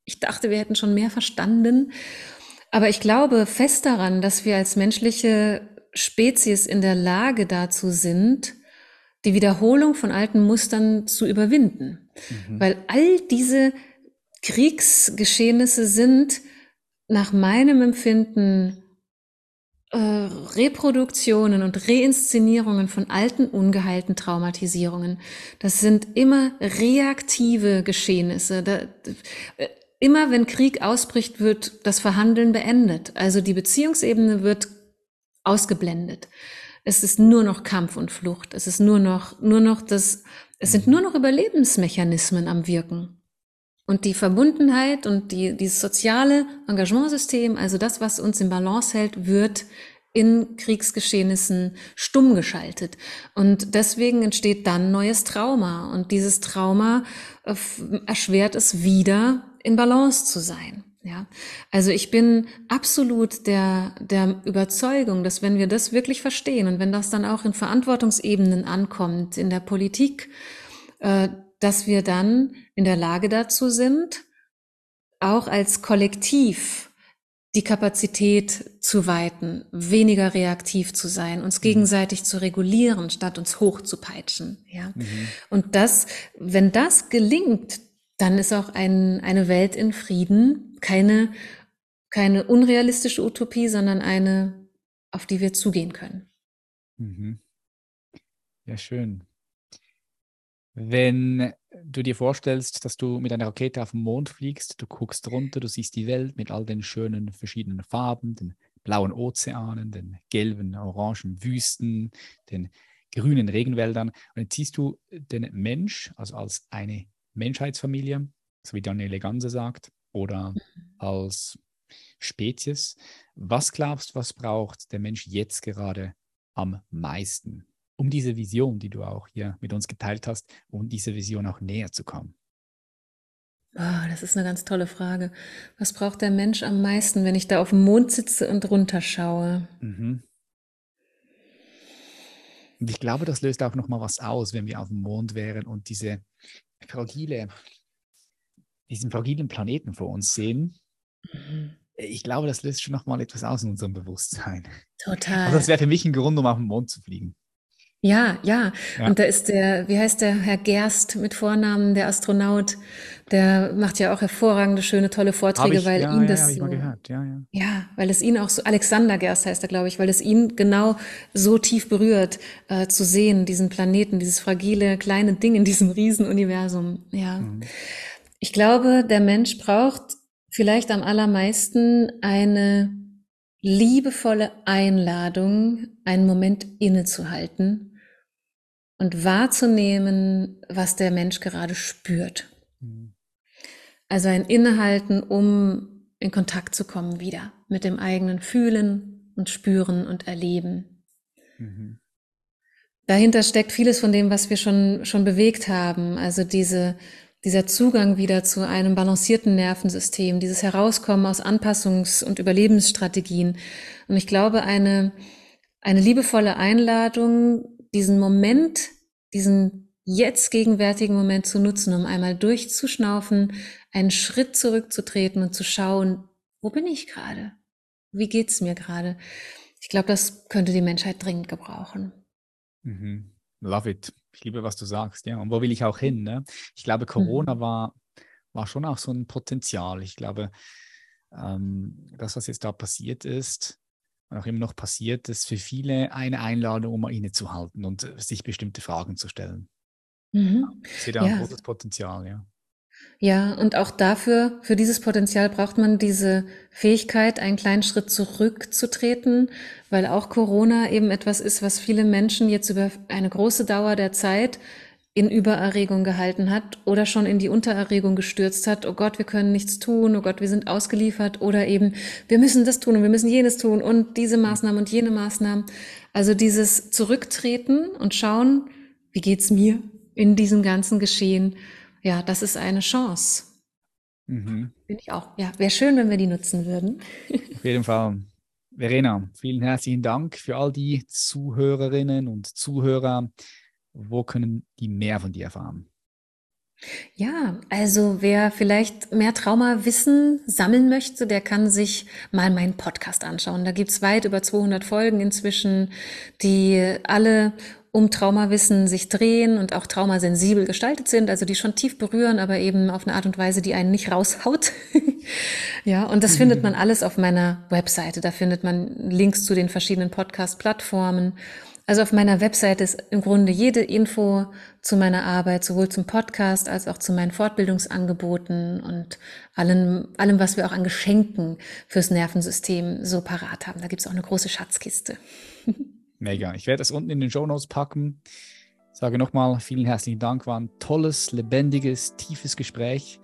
ich dachte, wir hätten schon mehr verstanden. Aber ich glaube fest daran, dass wir als menschliche Spezies in der Lage dazu sind, die Wiederholung von alten Mustern zu überwinden. Mhm. Weil all diese Kriegsgeschehnisse sind nach meinem Empfinden äh, Reproduktionen und Reinszenierungen von alten, ungeheilten Traumatisierungen. Das sind immer reaktive Geschehnisse. Da, äh, immer wenn Krieg ausbricht, wird das Verhandeln beendet. Also die Beziehungsebene wird ausgeblendet. Es ist nur noch Kampf und Flucht. Es ist nur noch, nur noch das, es sind nur noch Überlebensmechanismen am Wirken. Und die Verbundenheit und die, dieses soziale Engagementsystem, also das, was uns in Balance hält, wird in Kriegsgeschehnissen stumm geschaltet. Und deswegen entsteht dann neues Trauma. Und dieses Trauma äh, erschwert es wieder, in Balance zu sein. Ja, also ich bin absolut der, der Überzeugung, dass wenn wir das wirklich verstehen und wenn das dann auch in Verantwortungsebenen ankommt, in der Politik, äh, dass wir dann in der Lage dazu sind, auch als Kollektiv die Kapazität zu weiten, weniger reaktiv zu sein, uns mhm. gegenseitig zu regulieren, statt uns hochzupeitschen. Ja, mhm. und das, wenn das gelingt, dann ist auch ein, eine Welt in Frieden keine, keine unrealistische Utopie, sondern eine, auf die wir zugehen können. Mhm. Ja, schön. Wenn du dir vorstellst, dass du mit einer Rakete auf den Mond fliegst, du guckst runter, du siehst die Welt mit all den schönen verschiedenen Farben, den blauen Ozeanen, den gelben, orangen Wüsten, den grünen Regenwäldern. Und dann siehst du den Mensch, also als eine Menschheitsfamilie, so wie Daniele Ganse sagt, oder mhm. als Spezies. Was glaubst du, was braucht der Mensch jetzt gerade am meisten, um diese Vision, die du auch hier mit uns geteilt hast, um diese Vision auch näher zu kommen? Oh, das ist eine ganz tolle Frage. Was braucht der Mensch am meisten, wenn ich da auf dem Mond sitze und runterschaue? Mhm. Und ich glaube, das löst auch noch mal was aus, wenn wir auf dem Mond wären und diese fragile, diesen fragilen Planeten vor uns sehen. Mhm. Ich glaube, das löst schon noch mal etwas aus in unserem Bewusstsein. Total. Also das wäre für mich ein Grund, um auf den Mond zu fliegen. Ja, ja, ja. Und da ist der, wie heißt der Herr Gerst mit Vornamen, der Astronaut, der macht ja auch hervorragende, schöne, tolle Vorträge, ich, weil ja, ihn ja, das so, ja, ja. weil es ihn auch so, Alexander Gerst heißt er, glaube ich, weil es ihn genau so tief berührt, äh, zu sehen, diesen Planeten, dieses fragile, kleine Ding in diesem Riesenuniversum, ja. Mhm. Ich glaube, der Mensch braucht vielleicht am allermeisten eine liebevolle Einladung, einen Moment innezuhalten und wahrzunehmen, was der Mensch gerade spürt. Mhm. Also ein Innehalten, um in Kontakt zu kommen wieder mit dem eigenen Fühlen und Spüren und Erleben. Mhm. Dahinter steckt vieles von dem, was wir schon, schon bewegt haben. Also diese, dieser Zugang wieder zu einem balancierten Nervensystem, dieses Herauskommen aus Anpassungs- und Überlebensstrategien. Und ich glaube, eine, eine liebevolle Einladung, diesen Moment, diesen jetzt gegenwärtigen Moment zu nutzen, um einmal durchzuschnaufen, einen Schritt zurückzutreten und zu schauen, wo bin ich gerade? Wie geht's mir gerade? Ich glaube, das könnte die Menschheit dringend gebrauchen. Mhm. Love it. Ich liebe, was du sagst, ja. Und wo will ich auch hin? Ne? Ich glaube, Corona mhm. war, war schon auch so ein Potenzial. Ich glaube, ähm, das, was jetzt da passiert ist, auch immer noch passiert, ist für viele eine Einladung, um mal innezuhalten und sich bestimmte Fragen zu stellen. Mhm. Ich sehe da ja. ein großes Potenzial, ja. Ja, und auch dafür, für dieses Potenzial braucht man diese Fähigkeit, einen kleinen Schritt zurückzutreten, weil auch Corona eben etwas ist, was viele Menschen jetzt über eine große Dauer der Zeit in Übererregung gehalten hat oder schon in die Untererregung gestürzt hat. Oh Gott, wir können nichts tun. Oh Gott, wir sind ausgeliefert. Oder eben, wir müssen das tun und wir müssen jenes tun und diese Maßnahmen und jene Maßnahmen. Also dieses Zurücktreten und schauen, wie geht's mir in diesem ganzen Geschehen? Ja, das ist eine Chance. Mhm. Finde ich auch. Ja, wäre schön, wenn wir die nutzen würden. Auf jeden Fall. Verena, vielen herzlichen Dank für all die Zuhörerinnen und Zuhörer. Wo können die mehr von dir erfahren? Ja, also wer vielleicht mehr Traumawissen sammeln möchte, der kann sich mal meinen Podcast anschauen. Da gibt's weit über 200 Folgen inzwischen, die alle um Traumawissen sich drehen und auch traumasensibel gestaltet sind, also die schon tief berühren, aber eben auf eine Art und Weise, die einen nicht raushaut. ja, und das findet man alles auf meiner Webseite. Da findet man Links zu den verschiedenen Podcast-Plattformen. Also auf meiner Webseite ist im Grunde jede Info zu meiner Arbeit, sowohl zum Podcast als auch zu meinen Fortbildungsangeboten und allem, allem, was wir auch an Geschenken fürs Nervensystem so parat haben. Da gibt es auch eine große Schatzkiste. Mega. Ich werde das unten in den Show Notes packen. Sage nochmal vielen herzlichen Dank. War ein tolles, lebendiges, tiefes Gespräch.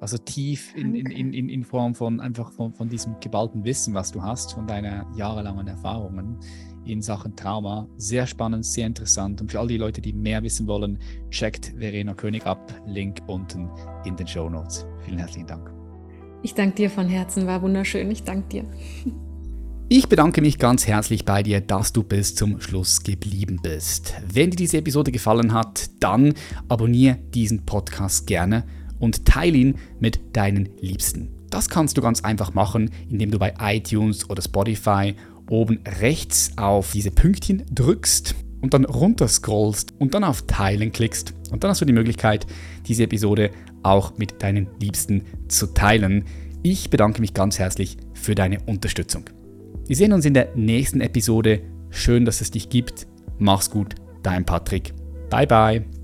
Also tief in, in, in, in Form von einfach von, von diesem geballten Wissen, was du hast, von deiner jahrelangen Erfahrungen in Sachen Trauma. Sehr spannend, sehr interessant. Und für all die Leute, die mehr wissen wollen, checkt Verena König ab. Link unten in den Show Notes. Vielen herzlichen Dank. Ich danke dir von Herzen, war wunderschön. Ich danke dir. Ich bedanke mich ganz herzlich bei dir, dass du bis zum Schluss geblieben bist. Wenn dir diese Episode gefallen hat, dann abonniere diesen Podcast gerne und teile ihn mit deinen Liebsten. Das kannst du ganz einfach machen, indem du bei iTunes oder Spotify oben rechts auf diese Pünktchen drückst und dann runter scrollst und dann auf Teilen klickst. Und dann hast du die Möglichkeit, diese Episode auch mit deinen Liebsten zu teilen. Ich bedanke mich ganz herzlich für deine Unterstützung. Wir sehen uns in der nächsten Episode. Schön, dass es dich gibt. Mach's gut, dein Patrick. Bye bye.